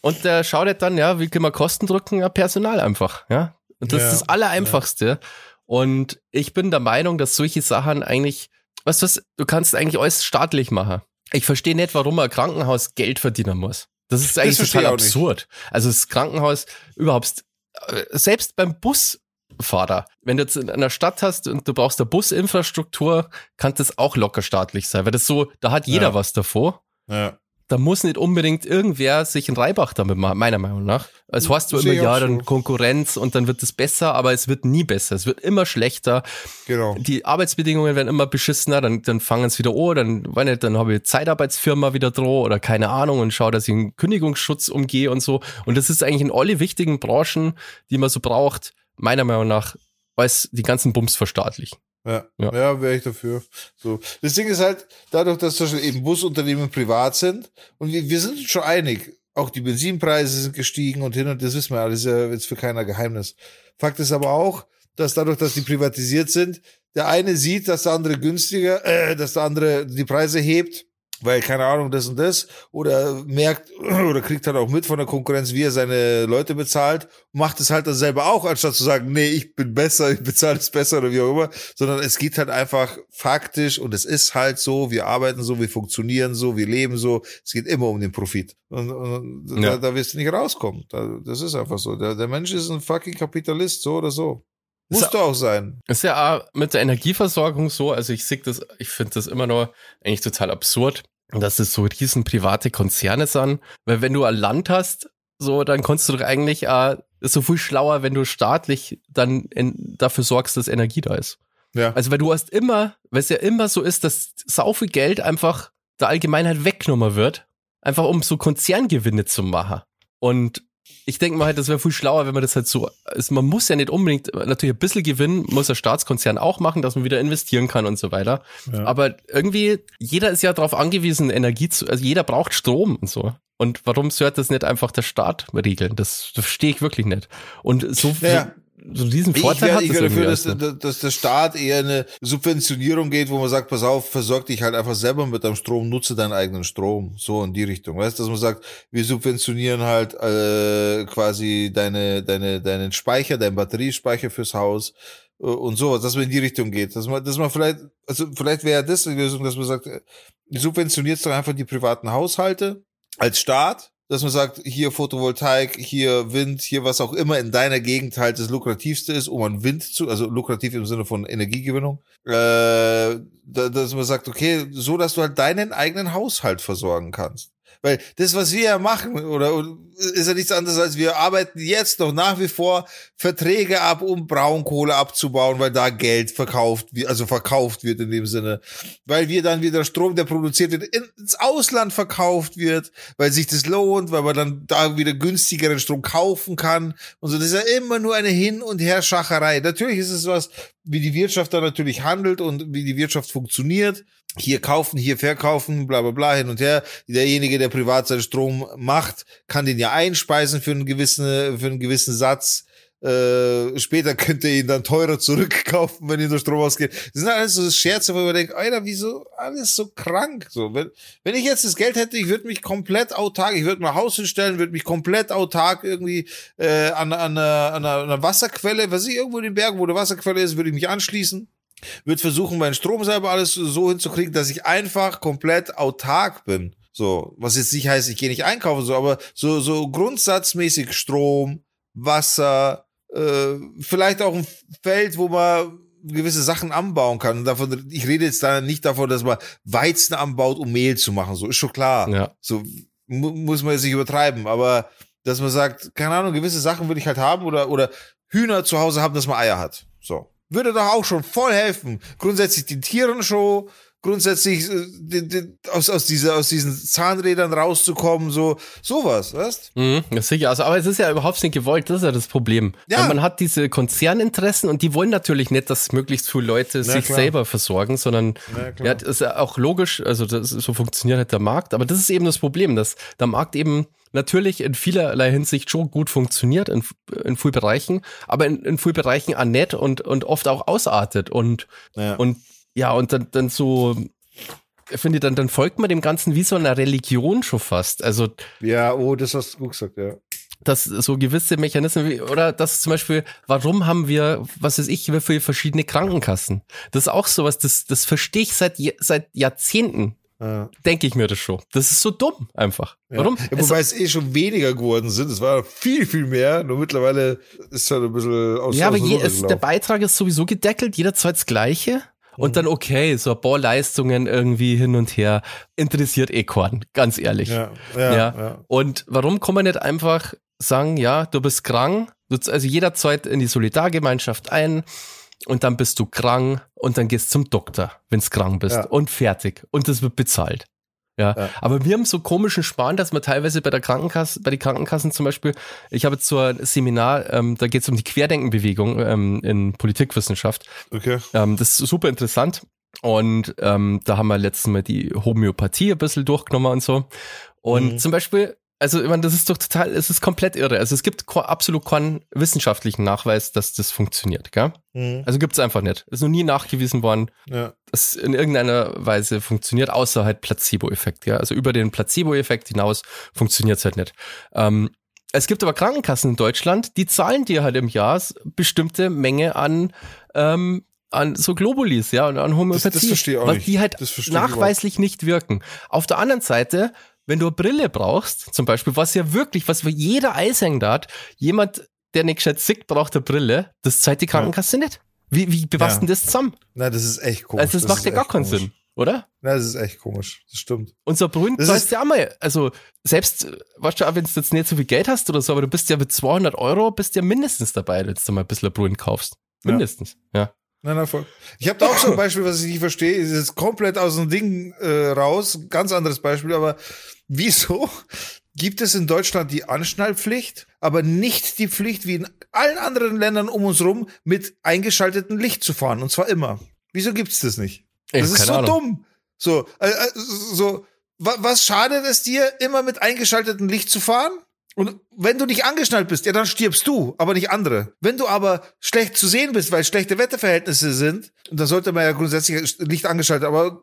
Und der schaut halt dann, ja, wie kann man Kosten drücken? Ja, Personal einfach, ja. Und das ja. ist das Allereinfachste. Ja. Und ich bin der Meinung, dass solche Sachen eigentlich weißt du was, du kannst eigentlich alles staatlich machen. Ich verstehe nicht, warum ein Krankenhaus Geld verdienen muss. Das ist eigentlich verstehe total absurd. Also das Krankenhaus überhaupt, äh, selbst beim Busfahrer, wenn du jetzt in einer Stadt hast und du brauchst eine Businfrastruktur, kann das auch locker staatlich sein, weil das so, da hat jeder Ja. was davor. Ja. Da muss nicht unbedingt irgendwer sich ein Reibach damit machen, meiner Meinung nach. Es heißt zwar immer, ja, dann so. Konkurrenz und dann wird es besser, aber es wird nie besser. Es wird immer schlechter. Genau. Die Arbeitsbedingungen werden immer beschissener, dann, dann fangen es wieder an, dann, weiß nicht, dann habe ich Zeitarbeitsfirma wieder droh oder keine Ahnung und schaue, dass ich einen Kündigungsschutz umgehe und so. Und das ist eigentlich in alle wichtigen Branchen, die man so braucht, meiner Meinung nach, als die ganzen Bums verstaatlichen. Ja, Ja. ja. wäre ich dafür. So. Das Ding ist halt, dadurch, dass zum Beispiel eben Busunternehmen privat sind und wir, wir sind uns schon einig, auch die Benzinpreise sind gestiegen und hin und das wissen wir alles, ist ja jetzt für keiner Geheimnis. Fakt ist aber auch, dass dadurch, dass die privatisiert sind, der eine sieht, dass der andere günstiger, äh, dass der andere die Preise hebt, weil keine Ahnung das und das oder merkt oder kriegt halt auch mit von der Konkurrenz, wie er seine Leute bezahlt, macht es halt dann selber auch, anstatt zu sagen, nee, ich bin besser, ich bezahle es besser oder wie auch immer, sondern es geht halt einfach faktisch und es ist halt so, wir arbeiten so, wir funktionieren so, wir leben so, es geht immer um den Profit. Und, und Ja. da, da wirst du nicht rauskommen. Da, das ist einfach so. Der, der Mensch ist ein fucking Kapitalist, so oder so. Musst du auch sein. Ist ja auch mit der Energieversorgung so, also ich sehe das, ich finde das immer noch eigentlich total absurd, dass es so riesen private Konzerne sind, weil wenn du ein Land hast, so, dann kannst du doch eigentlich äh, ist so viel schlauer, wenn du staatlich dann in, dafür sorgst, dass Energie da ist. Ja. Also weil du hast immer, weil es ja immer so ist, dass sau viel Geld einfach der Allgemeinheit weggenommen wird, einfach um so Konzerngewinne zu machen. Und ich denke mal halt, das wäre viel schlauer, wenn man das halt so, also man muss ja nicht unbedingt, natürlich ein bisschen Gewinn muss der Staatskonzern auch machen, dass man wieder investieren kann und so weiter. Ja. Aber irgendwie, jeder ist ja darauf angewiesen, Energie zu, also jeder braucht Strom und so. Und warum sollte das nicht einfach der Staat regeln? Das, das verstehe ich wirklich nicht. Und so, Ja. So diesen Ich Vorteil wäre hat ich wär irgendwie dafür, dass, nicht. dass der Staat eher eine Subventionierung geht, wo man sagt, pass auf, versorg dich halt einfach selber mit deinem Strom, nutze deinen eigenen Strom. So in die Richtung. Weißt du, dass man sagt, wir subventionieren halt äh, quasi deine, deine, deinen Speicher, deinen Batteriespeicher fürs Haus äh, und sowas, dass man in die Richtung geht. Dass man, dass man vielleicht, also vielleicht wäre das die Lösung, dass man sagt, äh, subventioniert doch einfach die privaten Haushalte als Staat, dass man sagt, hier Photovoltaik, hier Wind, hier was auch immer in deiner Gegend halt das lukrativste ist, um an Wind zu, also lukrativ im Sinne von Energiegewinnung, äh, da, dass man sagt, okay, so dass du halt deinen eigenen Haushalt versorgen kannst. Weil das, was wir ja machen, oder, ist ja nichts anderes, als wir arbeiten jetzt noch nach wie vor Verträge ab, um Braunkohle abzubauen, weil da Geld verkauft wird, also verkauft wird in dem Sinne. Weil wir dann wieder Strom, der produziert wird, ins Ausland verkauft wird, weil sich das lohnt, weil man dann da wieder günstigeren Strom kaufen kann. Und so, das ist ja immer nur eine Hin- und Herschacherei. Natürlich ist es was, wie die Wirtschaft da natürlich handelt und wie die Wirtschaft funktioniert hier kaufen, hier verkaufen, bla bla bla hin und her. Derjenige, der privat seinen Strom macht, kann den ja einspeisen für einen gewissen, für einen gewissen Satz. Äh, später könnt ihr ihn dann teurer zurückkaufen, wenn ihm der Strom ausgeht. Das sind alles so Scherze, wo man denkt, Alter, wieso alles so krank? So, wenn, wenn ich jetzt das Geld hätte, ich würde mich komplett autark, ich würde mein Haus hinstellen, würde mich komplett autark irgendwie äh, an, an, einer, an, an einer Wasserquelle, was ich irgendwo in den Bergen, wo eine Wasserquelle ist, würde ich mich anschließen würde versuchen, meinen Strom selber alles so hinzukriegen, dass ich einfach komplett autark bin. So, was jetzt nicht heißt, ich gehe nicht einkaufen, so, aber so, so grundsatzmäßig Strom, Wasser, äh, vielleicht auch ein Feld, wo man gewisse Sachen anbauen kann. Und davon, ich rede jetzt da nicht davon, dass man Weizen anbaut, um Mehl zu machen. So ist schon klar. Ja. So mu muss man jetzt nicht übertreiben, aber dass man sagt, keine Ahnung, gewisse Sachen will ich halt haben oder, oder Hühner zu Hause haben, dass man Eier hat. So. Würde doch auch schon voll helfen. Grundsätzlich den Tieren schon, grundsätzlich äh, aus, aus, dieser, aus diesen Zahnrädern rauszukommen, so, sowas, weißt? Mhm, das sicher. Also, aber es ist ja überhaupt nicht gewollt, das ist ja das Problem. Ja. Weil man hat diese Konzerninteressen und die wollen natürlich nicht, dass möglichst viele Leute sich klar. selber versorgen, sondern Na ja, das ist ja auch logisch, also das, so funktioniert halt der Markt. Aber das ist eben das Problem, dass der Markt eben natürlich in vielerlei Hinsicht schon gut funktioniert, in, in vielen Bereichen, aber in, in vielen Bereichen auch nett und, und oft auch ausartet und, Ja. und ja, und dann, dann so, ich finde, dann, dann folgt man dem Ganzen wie so einer Religion schon fast. Also, ja, oh, das hast du gut gesagt, ja. dass so gewisse Mechanismen wie, oder das zum Beispiel, warum haben wir, was weiß ich, wie viele verschiedene Krankenkassen? Das ist auch sowas, das, das verstehe ich seit, seit Jahrzehnten ja. denke ich mir das schon. Das ist so dumm einfach. Ja. Warum? Ja, wobei es, es, eh schon weniger geworden sind. Es war viel, viel mehr. Nur mittlerweile ist es halt ein bisschen aus Ja, aber je, es, der Beitrag ist sowieso gedeckelt. Jeder zahlt das Gleiche. Und dann okay, so ein paar Leistungen irgendwie hin und her interessiert eh keinen, ganz ehrlich. Ja, ja, ja. Und warum kann man nicht einfach sagen, ja, du bist krank, also jeder zahlt in die Solidargemeinschaft ein und dann bist du krank und dann gehst zum Doktor, wenn du krank bist und fertig und das wird bezahlt. Ja. ja. aber wir haben so komischen Sparen, dass man teilweise bei der Krankenkasse, bei den Krankenkassen zum Beispiel, ich habe jetzt so ein Seminar, ähm, da geht es um die Querdenkenbewegung ähm, in Politikwissenschaft. Okay. Ähm, das ist super interessant. Und ähm, da haben wir letztes Mal die Homöopathie ein bisschen durchgenommen und so. Und mhm. zum Beispiel also, ich meine, das ist doch total, es ist komplett irre. Also es gibt absolut keinen wissenschaftlichen Nachweis, dass das funktioniert, gell? Mhm. Also gibt's einfach nicht. Ist noch nie nachgewiesen worden, ja. dass in irgendeiner Weise funktioniert, außer halt Placebo-Effekt, ja. Also über den Placebo-Effekt hinaus funktioniert's halt nicht. Ähm, es gibt aber Krankenkassen in Deutschland, die zahlen dir halt im Jahr bestimmte Menge an ähm, an so Globulis, ja, und an Homöopathie, das, das verstehe ich auch was die halt nachweislich nicht wirken. Auf der anderen Seite wenn du eine Brille brauchst, zum Beispiel, was ja wirklich, was jeder Eishänger hat, jemand, der nicht gescheit sieht, braucht eine Brille, das zahlt die Krankenkasse ja. nicht. Wie, wie bewasst ja. denn das zusammen? Na, das ist echt komisch. Also das, das macht ja gar keinen Sinn, oder? Na, das ist echt komisch. Das stimmt. Unser Brunnen zahlst ja auch mal, also selbst, weißt du, auch wenn du jetzt nicht so viel Geld hast oder so, aber du bist ja mit 200 Euro, bist ja mindestens dabei, wenn du mal ein bisschen Brunnen kaufst. Mindestens, ja. ja. Nein, nein, voll. Ich habe da auch so ein Beispiel, was ich nicht verstehe, ist jetzt komplett aus dem Ding äh, raus, ganz anderes Beispiel, aber wieso gibt es in Deutschland die Anschnallpflicht, aber nicht die Pflicht, wie in allen anderen Ländern um uns rum, mit eingeschaltetem Licht zu fahren, und zwar immer. Wieso gibt's das nicht? Das ist so Ahnung. dumm. So, äh, äh so, was schadet es dir, immer mit eingeschaltetem Licht zu fahren? Und wenn du nicht angeschnallt bist, ja, dann stirbst du, aber nicht andere. Wenn du aber schlecht zu sehen bist, weil schlechte Wetterverhältnisse sind, und da sollte man ja grundsätzlich Licht angeschaltet, aber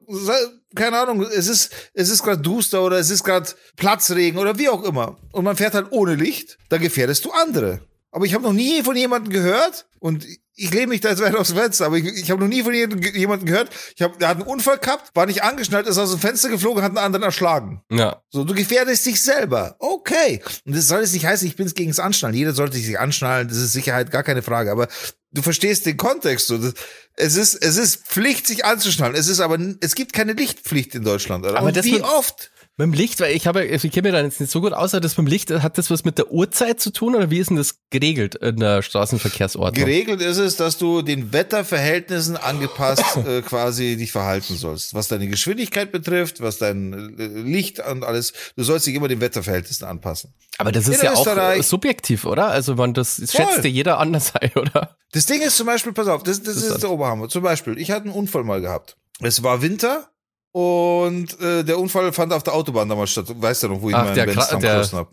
keine Ahnung, es ist, es ist gerade duster oder es ist gerade Platzregen oder wie auch immer. Und man fährt halt ohne Licht, dann gefährdest du andere. Aber ich habe noch nie von jemandem gehört und ich lehne mich da jetzt weit aufs Fenster, aber ich, ich habe noch nie von jemandem gehört. Ich hab, der hat einen Unfall gehabt, war nicht angeschnallt, ist aus dem Fenster geflogen, hat einen anderen erschlagen. Ja. So, du gefährdest dich selber. Okay. Und das soll jetzt nicht heißen, ich bin gegen das Anschnallen. Jeder sollte sich anschnallen, das ist Sicherheit, gar keine Frage. Aber du verstehst den Kontext. So. Es ist, es ist Pflicht, sich anzuschnallen. Es ist aber, es gibt keine Lichtpflicht in Deutschland. Oder? Aber wie oft? Mit dem Licht, weil ich habe, ich kenne mir da jetzt nicht so gut aus, aber das mit dem Licht, hat das was mit der Uhrzeit zu tun oder wie ist denn das geregelt in der Straßenverkehrsordnung? Geregelt ist es, dass du den Wetterverhältnissen angepasst äh, quasi dich verhalten sollst. Was deine Geschwindigkeit betrifft, was dein äh, Licht und alles, du sollst dich immer den Wetterverhältnissen anpassen. Aber das ist in ja Österreich, auch subjektiv, oder? Also man, das schätzt ja jeder anders ein, oder? Das Ding ist zum Beispiel, pass auf, das, das, das ist der Oberhammer. Zum Beispiel, ich hatte einen Unfall mal gehabt. Es war Winter und äh, der Unfall fand auf der Autobahn damals statt. Weißt du noch, wo ich Ach, meinen Benz zusammengeschossen habe?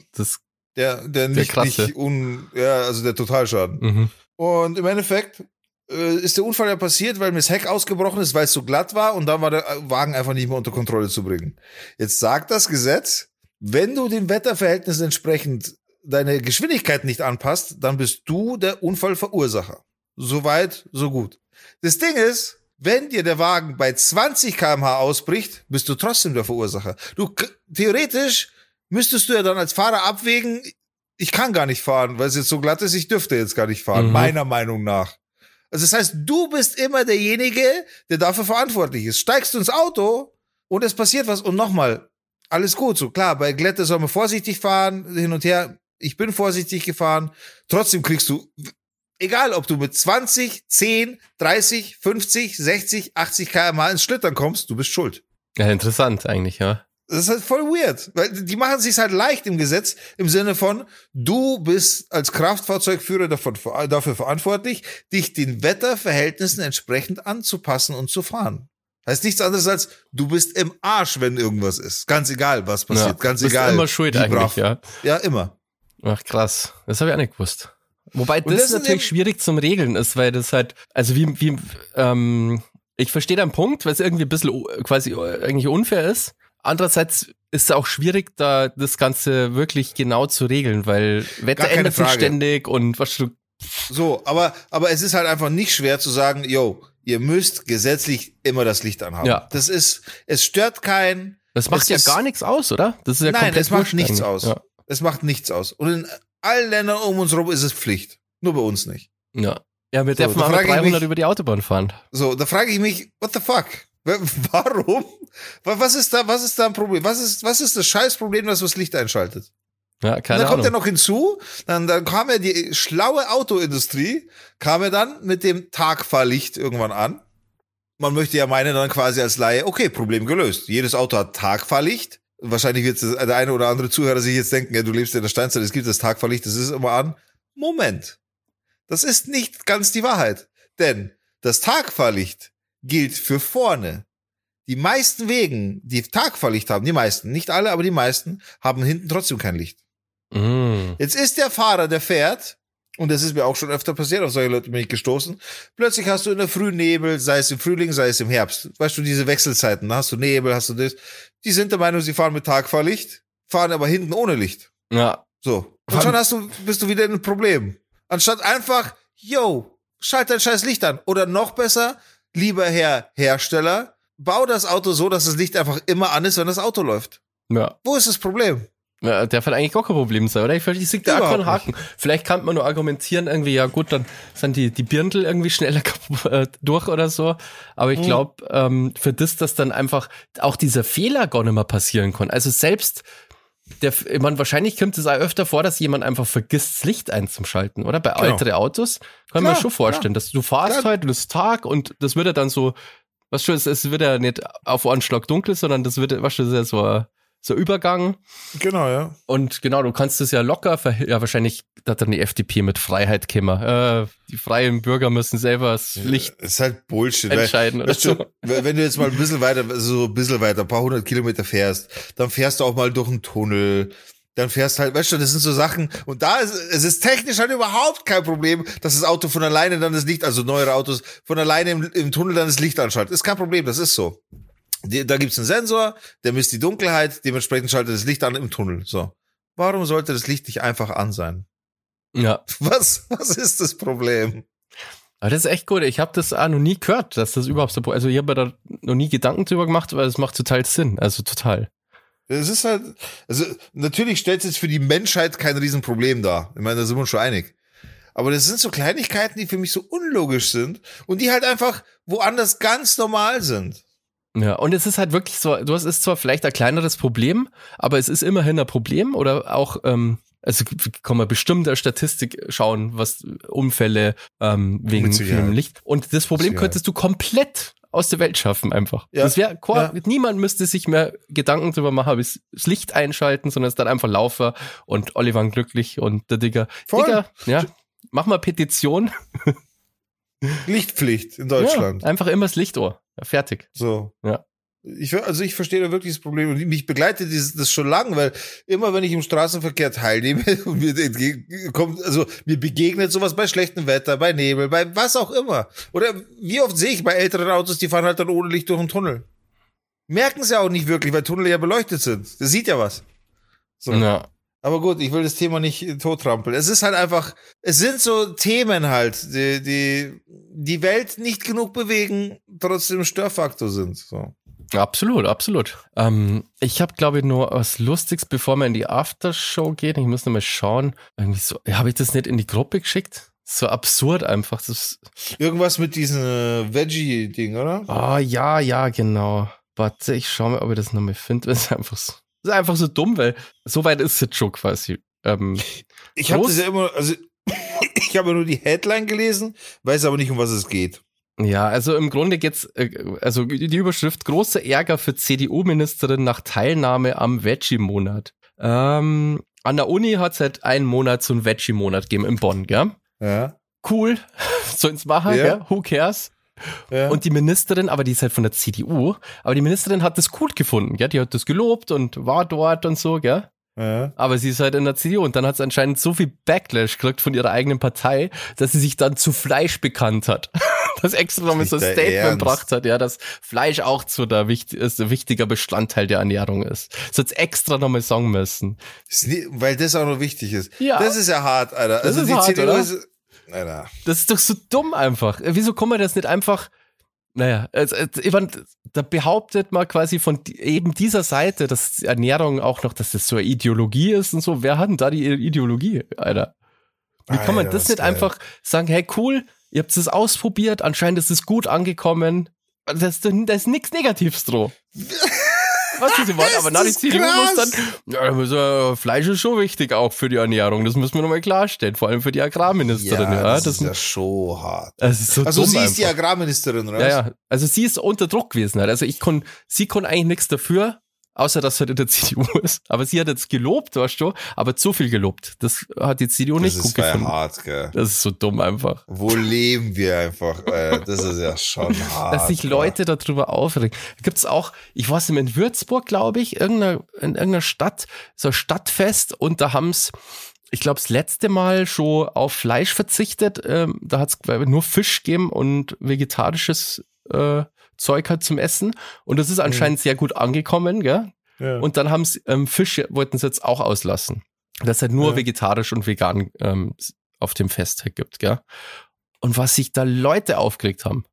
Der, der nicht, der nicht un, ja, also der Totalschaden. Mhm. Und im Endeffekt äh, ist der Unfall ja passiert, weil mir das Heck ausgebrochen ist, weil es so glatt war und dann war der Wagen einfach nicht mehr unter Kontrolle zu bringen. Jetzt sagt das Gesetz, wenn du den Wetterverhältnissen entsprechend deine Geschwindigkeit nicht anpasst, dann bist du der Unfallverursacher. Soweit, so gut. Das Ding ist, wenn dir der Wagen bei 20 kmh ausbricht, bist du trotzdem der Verursacher. Du, theoretisch müsstest du ja dann als Fahrer abwägen, ich kann gar nicht fahren, weil es jetzt so glatt ist, ich dürfte jetzt gar nicht fahren, mhm. meiner Meinung nach. Also das heißt, du bist immer derjenige, der dafür verantwortlich ist. Steigst du ins Auto und es passiert was und nochmal, alles gut, so klar, bei Glätte soll man vorsichtig fahren, hin und her. Ich bin vorsichtig gefahren. Trotzdem kriegst du Egal, ob du mit 20, 10, 30, 50, 60, 80 km ins Schlittern kommst, du bist schuld. Ja, interessant eigentlich, ja. Das ist halt voll weird, weil die machen sich halt leicht im Gesetz im Sinne von, du bist als Kraftfahrzeugführer davon, dafür verantwortlich, dich den Wetterverhältnissen entsprechend anzupassen und zu fahren. Heißt nichts anderes als, du bist im Arsch, wenn irgendwas ist. Ganz egal, was passiert. Ja, ganz bist egal. immer schuld eigentlich, brav. ja. Ja, immer. Ach, krass. Das habe ich auch nicht gewusst. Wobei das, das natürlich schwierig zum Regeln ist, weil das halt, also wie, wie, ähm, ich verstehe deinen Punkt, weil es irgendwie ein bisschen quasi eigentlich unfair ist. Andererseits ist es auch schwierig, da das Ganze wirklich genau zu regeln, weil Wetter ändert sich ständig und was du. So, aber, aber es ist halt einfach nicht schwer zu sagen, yo, ihr müsst gesetzlich immer das Licht anhaben. Ja. Das ist, es stört keinen. Das macht Es ja ist- gar nichts aus, oder? Das ist ja Nein, komplett es macht nichts aus. Ja. Es macht nichts aus. Und in allen Ländern um uns herum ist es Pflicht. Nur bei uns nicht. Ja. Ja, wir So, dürfen auch nur frage ich 300 mich- über die Autobahn fahren. So, da frage ich mich, what the fuck? Wa- Warum? Wa- Was ist da, was ist da ein Problem? Was ist, was ist das Scheißproblem, dass das Licht einschaltet? Ja, Und keine dann kommt ja Ahnung. noch hinzu, dann, dann kam ja die schlaue Autoindustrie, kam ja dann mit dem Tagfahrlicht irgendwann an. Man möchte ja meinen dann quasi als Laie, okay, Problem gelöst. Jedes Auto hat Tagfahrlicht. Wahrscheinlich wird das- der eine oder andere Zuhörer sich jetzt denken, ja, du lebst in der Steinzeit, es gibt das Tagfahrlicht, das ist immer an. Moment. Das ist nicht ganz die Wahrheit. Denn das Tagfahrlicht gilt für vorne. Die meisten Wegen, die Tagfahrlicht haben, die meisten, nicht alle, aber die meisten, haben hinten trotzdem kein Licht. Mm. Jetzt ist der Fahrer, der fährt, und das ist mir auch schon öfter passiert, auf solche Leute bin ich gestoßen. Plötzlich hast du in der Früh Nebel, sei es im Frühling, sei es im Herbst. Weißt du, diese Wechselzeiten, da hast du Nebel, hast du das. Die sind der Meinung, sie fahren mit Tagfahrlicht, fahren aber hinten ohne Licht. Ja. So. Und schon hast du, bist du wieder in einem Problem. Anstatt einfach, yo, schalt dein scheiß Licht an. Oder noch besser, lieber Herr Hersteller, bau das Auto so, dass das Licht einfach immer an ist, wenn das Auto läuft. Ja. Wo ist das Problem? Ja, darf halt eigentlich gar kein Problem sein, oder? Ich, ich sehe da keinen Haken. Vielleicht kann man nur argumentieren, irgendwie, ja gut, dann sind die, die Birndl irgendwie schneller äh, durch oder so. Aber ich Mhm. glaube, ähm, für das, dass dann einfach auch dieser Fehler gar nicht mehr passieren kann. Also selbst der, ich meine, wahrscheinlich kommt es auch öfter vor, dass jemand einfach vergisst, das Licht einzuschalten, oder? Bei Genau. älteren Autos kann man Klar, schon vorstellen, dass du fahrst Klar. halt, und es ist Tag und das wird ja dann so, was schon, es, es wird ja nicht auf einen Schlag dunkel, sondern das wird, was schon, ist ja so, so Übergang. Genau, ja. Und genau, du kannst es ja locker, ja wahrscheinlich hat dann die FDP mit Freiheit käme. Äh, die freien Bürger müssen selber das Licht Ist halt Bullshit. weil- entscheiden oder Weißt du, so. wenn du jetzt mal ein bisschen weiter, so ein bisschen weiter, ein paar hundert Kilometer fährst, dann fährst du auch mal durch einen Tunnel. Dann fährst halt, weißt du, das sind so Sachen. Und da ist, es ist technisch halt überhaupt kein Problem, dass das Auto von alleine dann das Licht, also neuere Autos, von alleine im, im Tunnel dann das Licht anschaltet. Ist kein Problem, das ist so. Die, da gibt's einen Sensor, der misst die Dunkelheit, dementsprechend schaltet das Licht an im Tunnel. So. Warum sollte das Licht nicht einfach an sein? Ja, Was, was ist das Problem? aber das ist echt gut. Ich habe das auch noch nie gehört, dass das überhaupt so, also ich habe mir da noch nie Gedanken drüber gemacht, weil es macht total Sinn. Also total. Es ist halt, also natürlich stellt es jetzt für die Menschheit kein Riesenproblem dar. Ich meine, da sind wir uns schon einig. Aber das sind so Kleinigkeiten, die für mich so unlogisch sind und die halt einfach woanders ganz normal sind. Ja, und es ist halt wirklich so, du hast ist zwar vielleicht ein kleineres Problem, aber es ist immerhin ein Problem oder auch, ähm, also kann man bestimmt der Statistik schauen, was Unfälle ähm, wegen vielem Licht. Und das Problem könntest du komplett aus der Welt schaffen einfach. Ja. Das wäre Ja. niemand müsste sich mehr Gedanken drüber machen, bis das Licht einschalten, sondern es dann einfach Laufer und Oliver glücklich und der Digger. Voll. Digger, ja, mach mal Petition. Lichtpflicht in Deutschland. Ja, einfach immer das Lichtohr. Ja, fertig. So. Ja. Ich, also ich verstehe da wirklich das Problem und mich begleitet dieses, das schon lang, weil immer wenn ich im Straßenverkehr teilnehme und mir entgegen- kommt, also mir begegnet sowas bei schlechtem Wetter, bei Nebel, bei was auch immer. Oder wie oft sehe ich bei älteren Autos, die fahren halt dann ohne Licht durch einen Tunnel. Merken sie auch nicht wirklich, weil Tunnel ja beleuchtet sind. Das sieht ja was. So. Ja. Aber gut, ich will das Thema nicht äh, tottrampeln. Es ist halt einfach, es sind so Themen halt, die die, die Welt nicht genug bewegen, trotzdem Störfaktor sind. So. Absolut, absolut. Ähm, ich habe, glaube ich, nur was Lustiges, bevor wir in die Aftershow gehen. Ich muss noch mal schauen. Irgendwie so, habe ich das nicht in die Gruppe geschickt? So absurd einfach. Das, Irgendwas mit diesem äh, Veggie-Ding, oder? ah, ja, ja, genau. Warte, ich schaue mal, ob ich das noch mal finde. Das ist einfach so, das ist einfach so dumm, weil so weit ist es schon quasi. Ähm, Ich habe das ja immer, also ich habe nur die Headline gelesen, weiß aber nicht, um was es geht. Ja, also im Grunde geht's, äh, also die Überschrift großer Ärger für CDU-Ministerin nach Teilnahme am Veggie-Monat. Ähm, an der Uni hat es halt einen Monat so einen Veggie-Monat gegeben in Bonn, gell? Ja. Cool, sollen's machen, Ja. gell? Who cares? Ja. Und die Ministerin, aber die ist halt von der CDU, aber die Ministerin hat das gut gefunden, gell? Die hat das gelobt und war dort und so, gell? ja. Aber sie ist halt in der CDU und dann hat sie anscheinend so viel Backlash gekriegt von ihrer eigenen Partei, dass sie sich dann zu Fleisch bekannt hat. Das extra noch mit so ein Statement gebracht hat, ja, dass Fleisch auch zu der wichtig, ist, ein wichtiger Bestandteil der Ernährung ist. Hat sie extra nochmal sagen müssen. Weil das auch noch wichtig ist. Ja. Das ist ja hart, Alter. Das Also ist die hart, CDU oder? ist. Alter. Das ist doch so dumm einfach. Wieso kann man das nicht einfach Naja, also, also, da behauptet man quasi von eben dieser Seite, dass Ernährung auch noch, dass das so eine Ideologie ist und so. Wer hat denn da die Ideologie, Alter? Wie kann man Alter, das nicht geil. einfach sagen, hey cool, ihr habt es ausprobiert, anscheinend ist es gut angekommen. Da ist, da ist nichts Negatives dran. Was sie wollen, aber nach muss krass. dann, ja, äh, Fleisch ist schon wichtig auch für die Ernährung. Das müssen wir nochmal klarstellen, vor allem für die Agrarministerin. Ja, das, das, ist ja schon hart. so Also sie ist die. Agrarministerin, oder? Ja, ja. Also sie ist unter Druck gewesen. Halt. Also ich kon, sie konnte eigentlich nichts dafür, außer dass sie halt in der CDU ist. Aber sie hat jetzt gelobt, weißt du, aber zu viel gelobt. Das hat die CDU Das nicht ist gut gefunden. hart, gell. Das ist so dumm einfach. Wo leben wir einfach? Äh, das ist ja schon hart. Dass sich. Leute darüber aufregen. Gibt's auch, ich weiß nicht, in Würzburg, glaube ich, irgendeiner, in irgendeiner Stadt, so ein Stadtfest und da haben's ich glaube, das letzte Mal schon auf Fleisch verzichtet. Ähm, da hat's nur Fisch gegeben und vegetarisches äh, Zeug halt zum Essen. Und das ist anscheinend sehr gut angekommen, gell? Ja. Und dann haben sie ähm, Fisch, wollten sie jetzt auch auslassen. Dass es halt nur Ja. vegetarisch und vegan ähm, auf dem Fest halt gibt, gell? Und was sich da Leute aufgeregt haben.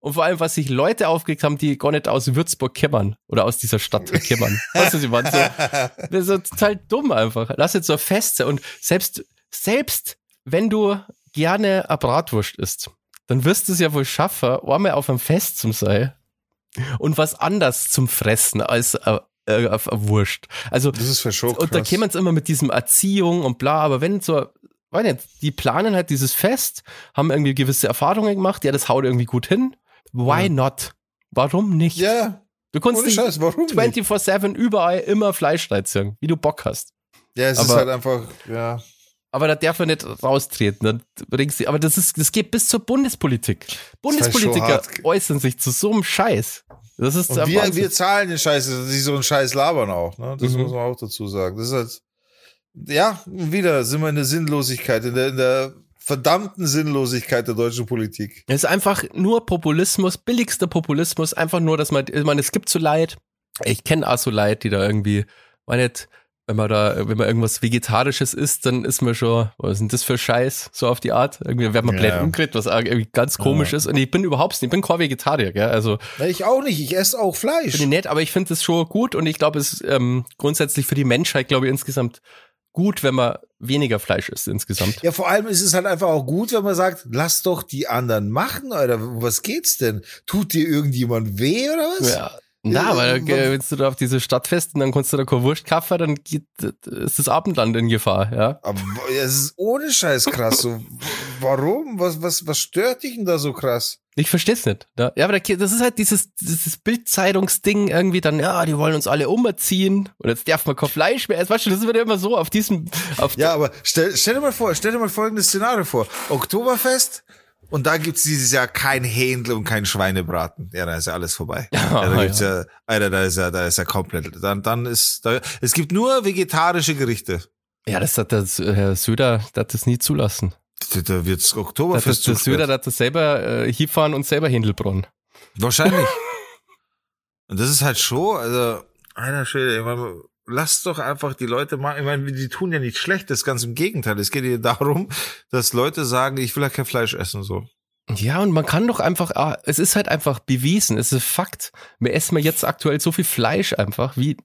Und vor allem, was sich Leute aufgeregt haben, die gar nicht aus Würzburg kämmern oder aus dieser Stadt kämmern. weißt du, sie waren so, das ist total dumm einfach. Lass jetzt so Feste und selbst, selbst wenn du gerne eine Bratwurst isst, dann wirst du es ja wohl schaffen, einmal auf einem Fest zum sein und was anders zum Fressen als äh, äh, auf eine Wurst. Also, das ist für schon und da kämen es immer mit diesem Erziehung und bla, aber wenn so, weiß nicht, die planen halt dieses Fest, haben irgendwie gewisse Erfahrungen gemacht, ja, das haut irgendwie gut hin. Why Ja. not? Warum nicht? Ja, du kannst ohne nicht Scheiß, warum nicht? 24-7 überall immer Fleisch reinziehen, wie du Bock hast. Ja, es ist Aber- halt einfach, ja. Aber da darf er nicht raustreten. Dann bringst du, aber das ist, das geht bis zur Bundespolitik. Bundespolitiker hart. äußern sich zu so einem Scheiß. Das ist Und wir, wir zahlen den Scheiß, dass sie so einen Scheiß labern auch, ne? Das Mhm. muss man auch dazu sagen. Das ist halt, ja, wieder sind wir in der Sinnlosigkeit, in der, in der verdammten Sinnlosigkeit der deutschen Politik. Es ist einfach nur Populismus, billigster Populismus, einfach nur, dass man, ich meine, es gibt so Leid. Ich kenne auch so Leid, die da irgendwie, weiß nicht, wenn man da, wenn man irgendwas Vegetarisches isst, dann ist man schon, was ist denn das für Scheiß, so auf die Art. Irgendwie man Ja. blöd umgekriegt, was irgendwie ganz komisch Ja. ist. Und ich bin überhaupt nicht, ich bin kein Vegetarier, gell, also ich auch nicht, ich esse auch Fleisch. bin ich nett, aber ich finde es schon gut und ich glaube, es ist ähm, grundsätzlich für die Menschheit, glaube ich, insgesamt gut, wenn man weniger Fleisch isst insgesamt. Ja, vor allem ist es halt einfach auch gut, wenn man sagt, lass doch die anderen machen, Alter. Was geht's denn? Tut dir irgendjemand weh oder was? Ja. Na, weil Äh, äh, wenn du da auf diese Stadt fest und dann kannst du da keine Wurst kaufen, dann geht, ist das Abendland in Gefahr, ja. Aber es ist ohne Scheiß krass. So, warum? Was, was, was stört dich denn da so krass? Ich versteh's nicht. Ja, aber da- das ist halt dieses, dieses Bildzeitungsding irgendwie dann, ja, die wollen uns alle umerziehen und jetzt darf man kein Fleisch mehr essen. Weißt du, das wird ja immer so auf diesem, auf Ja, aber stell, stell dir mal vor, stell dir mal folgendes Szenario vor. Oktoberfest und da gibt's dieses Jahr kein Händel und kein Schweinebraten. Ja, da ist ja alles vorbei. Ja, da gibt's ja, Alter, da ist ja, da ist ja komplett. Dann, dann ist, da, es gibt nur vegetarische Gerichte. ja, das hat der Herr Söder, der hat das nie zulassen. Da, wird's Oktoberfest der Söder, der hat das selber äh, hinfahren und selber Händelbronn. Wahrscheinlich. Und das ist halt schon, also, einer Schwede, ich meine, lass doch einfach die Leute mal, ich meine, die tun ja nichts Schlechtes, ganz im Gegenteil. Es geht ja darum, dass Leute sagen, ich will ja kein Fleisch essen, so. Ja, und man kann doch einfach, ah, es ist halt einfach bewiesen, es ist Fakt. Wir essen wir jetzt aktuell so viel Fleisch einfach wie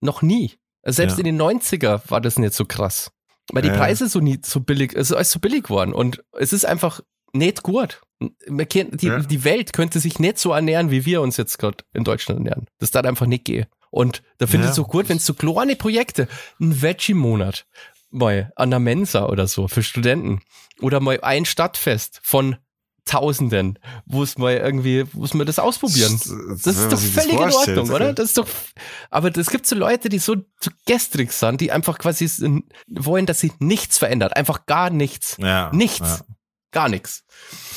noch nie. Also selbst Ja. in den 90er war das nicht so krass. Weil die. Preise so nie so billig, es ist alles so billig geworden und es ist einfach nicht gut. Die, die Welt könnte sich nicht so ernähren, wie wir uns jetzt gerade in Deutschland ernähren. Das darf einfach nicht gehen. Und da finde Ja. ich es so gut, wenn es so kleine Projekte, ein Veggie-Monat, mal an der Mensa oder so für Studenten oder mal ein Stadtfest von Tausenden, wo es mal irgendwie, wo es mal das ausprobieren. Das ist doch völlig in Ordnung, oder? Das ist doch, aber es gibt so Leute, die so, so gestrig sind, die einfach quasi wollen, dass sich nichts verändert. Einfach gar nichts. Ja. Nichts. Ja. Gar nichts.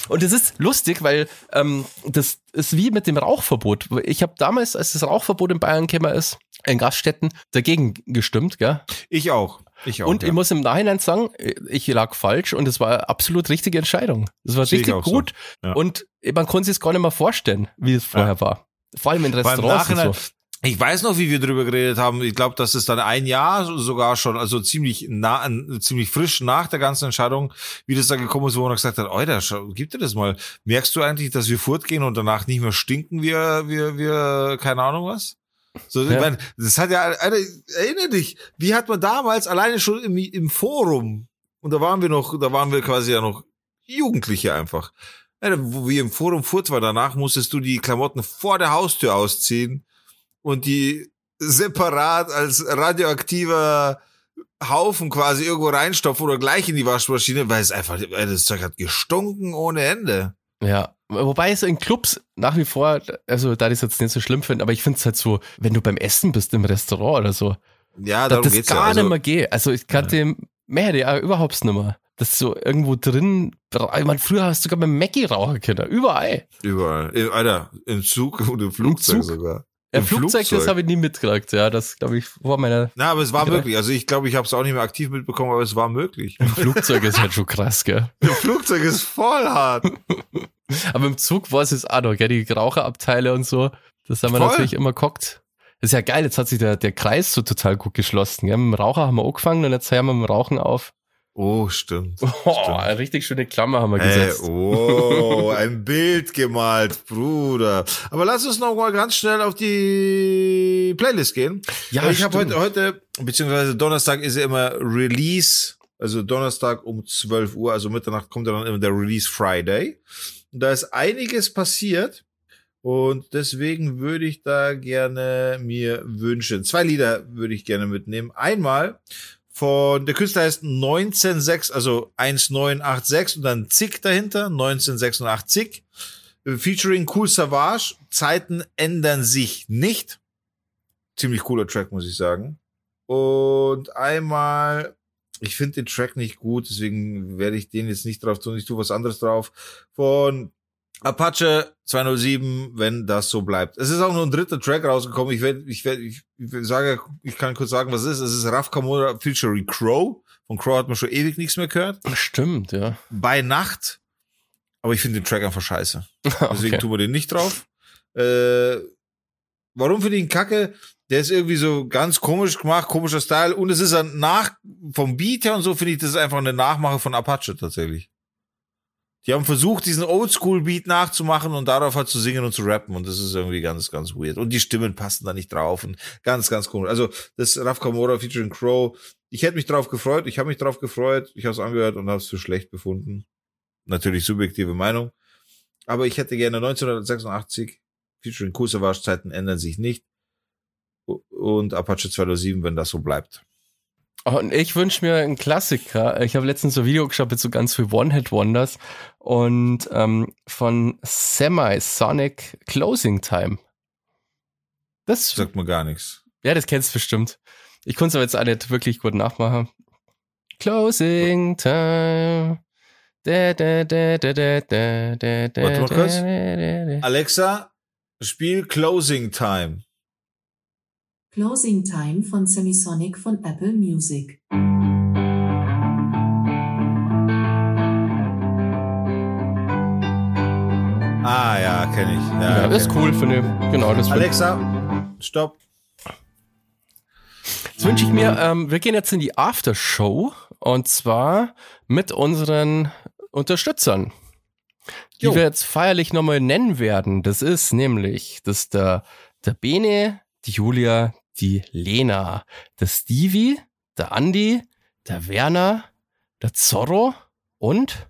Und es ist lustig, weil ähm, das ist wie mit dem Rauchverbot. Ich habe damals, als das Rauchverbot in Bayern gekommen ist, in Gaststätten, dagegen gestimmt, gell? Ich auch. Ich auch. und ja. ich muss im Nachhinein sagen, ich lag falsch und es war eine absolut richtige Entscheidung. Es war Sehe ich richtig auch so. gut Ja. und man konnte sich gar nicht mehr vorstellen, wie es vorher war. Vor allem in Restaurants Nachhinein, so. Ich weiß noch, wie wir drüber geredet haben. Ich glaube, das ist dann ein Jahr sogar schon, also ziemlich nah, ziemlich frisch nach der ganzen Entscheidung, wie das da gekommen ist, wo man gesagt hat, Alter, gib dir das mal. Merkst du eigentlich, dass wir fortgehen und danach nicht mehr stinken wir, wir, wir, keine Ahnung was? So, ja. ich meine, das hat ja, erinnere dich, wie hat man damals alleine schon im, im Forum, und da waren wir noch, da waren wir quasi ja noch Jugendliche einfach. Wo wir im Forum furt war, danach musstest du die Klamotten vor der Haustür ausziehen und die separat als radioaktiver Haufen quasi irgendwo reinstopfen oder gleich in die Waschmaschine, weil es einfach, das Zeug hat gestunken ohne Ende. Ja, wobei es in Clubs nach wie vor, also da ich es jetzt nicht so schlimm finde, aber ich finde es halt so, wenn du beim Essen bist im Restaurant oder so, ja, darum das geht's gar ja. Also, nicht mehr geht. Also ich kannte ja. mehr, ja, überhaupt nicht mehr. Das ist so irgendwo drin, ich meine, früher hast du sogar beim Mackie rauchen können, überall. Überall. Alter, im Zug und im Flugzeug Im Zug. sogar. Ja, Flugzeug, Flugzeug, das habe ich nie mitgekriegt. Ja, das glaube ich vor meiner. Na, aber es war möglich. Also ich glaube, ich habe es auch nicht mehr aktiv mitbekommen, aber es war möglich. Im Flugzeug ist halt schon krass, gell? Im Flugzeug ist voll hart. aber im Zug war es jetzt auch noch, gell? Die Raucherabteile und so. Das haben wir Voll. natürlich immer geguckt. Das ist ja geil, jetzt hat sich der, der Kreis so total gut geschlossen. Gell? Mit dem Raucher haben wir angefangen und jetzt hören wir mit dem Rauchen auf. Oh, stimmt. Oh, stimmt. eine richtig schöne Klammer haben wir Ey, gesetzt. oh, ein Bild gemalt, Bruder. Aber lass uns noch mal ganz schnell auf die Playlist gehen. Ja, ich habe heute, heute, beziehungsweise Donnerstag ist ja immer Release, also Donnerstag um 12 Uhr, also Mitternacht kommt dann immer der Release Friday. Und da ist einiges passiert. Und deswegen würde ich da gerne mir wünschen. Zwei Lieder würde ich gerne mitnehmen. Einmal von, der Künstler heißt 196, also 1986 und dann Zick dahinter, 1986. Featuring Cool Savage. Zeiten ändern sich nicht. Ziemlich cooler Track, muss ich sagen. Und einmal, ich finde den Track nicht gut, deswegen werde ich den jetzt nicht drauf tun. Ich tue was anderes drauf. Von Apache 207, wenn das so bleibt. Es ist auch nur ein dritter Track rausgekommen. Ich werde, ich werde, ich, ich sage, ich kann kurz sagen, was es ist. Es ist Raf Kamura featuring Crow. Von Crow hat man schon ewig nichts mehr gehört. Stimmt, ja. Bei Nacht. Aber ich finde den Track einfach scheiße. Deswegen Okay. tun wir den nicht drauf. Äh, warum finde ich ihn kacke? Der ist irgendwie so ganz komisch gemacht, komischer Style. Und es ist ein nach, vom Beat her und so finde ich, das ist einfach eine Nachmache von Apache tatsächlich. Die haben versucht, diesen Oldschool-Beat nachzumachen und darauf halt zu singen und zu rappen. Und das ist irgendwie ganz, ganz weird. Und die Stimmen passen da nicht drauf. Und ganz, ganz komisch. Also, das Raf Kamora featuring Crow. Ich hätte mich drauf gefreut. Ich habe mich drauf gefreut. Ich habe es angehört und habe es für schlecht befunden. Natürlich subjektive Meinung. Aber ich hätte gerne 1986 featuring Cool Savage Zeiten ändern sich nicht. Und Apache 207, wenn das so bleibt. Und ich wünsche mir einen Klassiker. Ich habe letztens so ein Video geschaut mit so ganz viel One-Hit-Wonders und ähm, von Semi-Sonic Closing Time. Das, Sagt mir gar nichts. ja, das kennst du bestimmt. Ich konnte es aber jetzt auch nicht wirklich gut nachmachen. Closing Time. Da, da, da, da, da, da, da, Warte mal kurz. Alexa, spiel Closing Time. Closing Time von Semisonic von Apple Music. Ah ja, kenne ich. Ja, Ja, das ist kenn cool, finde ich. Genau, das ich. Alexa, stopp. Jetzt wünsche ich mir, ähm, wir gehen jetzt in die Aftershow und zwar mit unseren Unterstützern, die Jo. wir jetzt feierlich nochmal nennen werden. Das ist nämlich, das ist der, der Bene, die Julia, die Lena, der Stevie, der Andi, der Werner, der Zorro und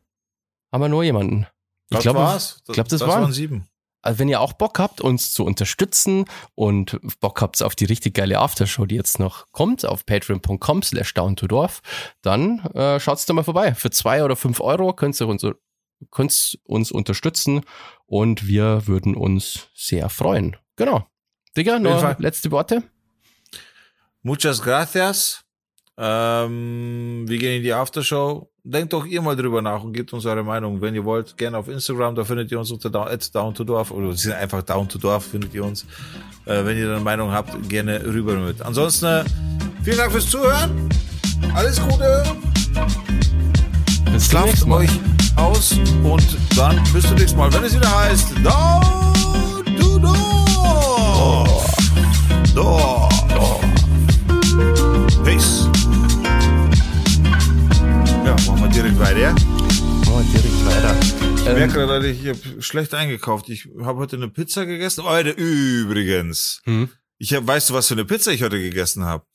haben wir nur jemanden. Ich Das glaube, war's. ich glaub, das das waren- waren sieben. also wenn ihr auch Bock habt, uns zu unterstützen und Bock habt auf die richtig geile Aftershow, die jetzt noch kommt, auf patreon.com slash down to dorf, dann äh, schaut's da mal vorbei. Für zwei oder fünf Euro könnt ihr uns, könnt uns unterstützen und wir würden uns sehr freuen. Genau. Digga, noch letzte Worte? Muchas gracias. Ähm, wir gehen in die Aftershow. Denkt doch ihr mal drüber nach und gebt uns eure Meinung. Wenn ihr wollt, gerne auf Instagram, da findet ihr uns unter down, down to dorf oder sind einfach down to dorf, findet ihr uns. Äh, wenn ihr eine Meinung habt, gerne rüber mit. Ansonsten, äh, vielen Dank fürs Zuhören. Alles Gute. Bis zum Schlaft nächsten Mal. euch aus und dann bis zum nächsten Mal, wenn es wieder heißt Down to Dorf. So. Peace. Ja, machen wir direkt weiter. Oh, direkt weiter. Ich Ähm, merke gerade, ich habe schlecht eingekauft. Ich habe heute eine Pizza gegessen. Heute übrigens. hm? Ich hab, weißt du, was für eine Pizza ich heute gegessen habe?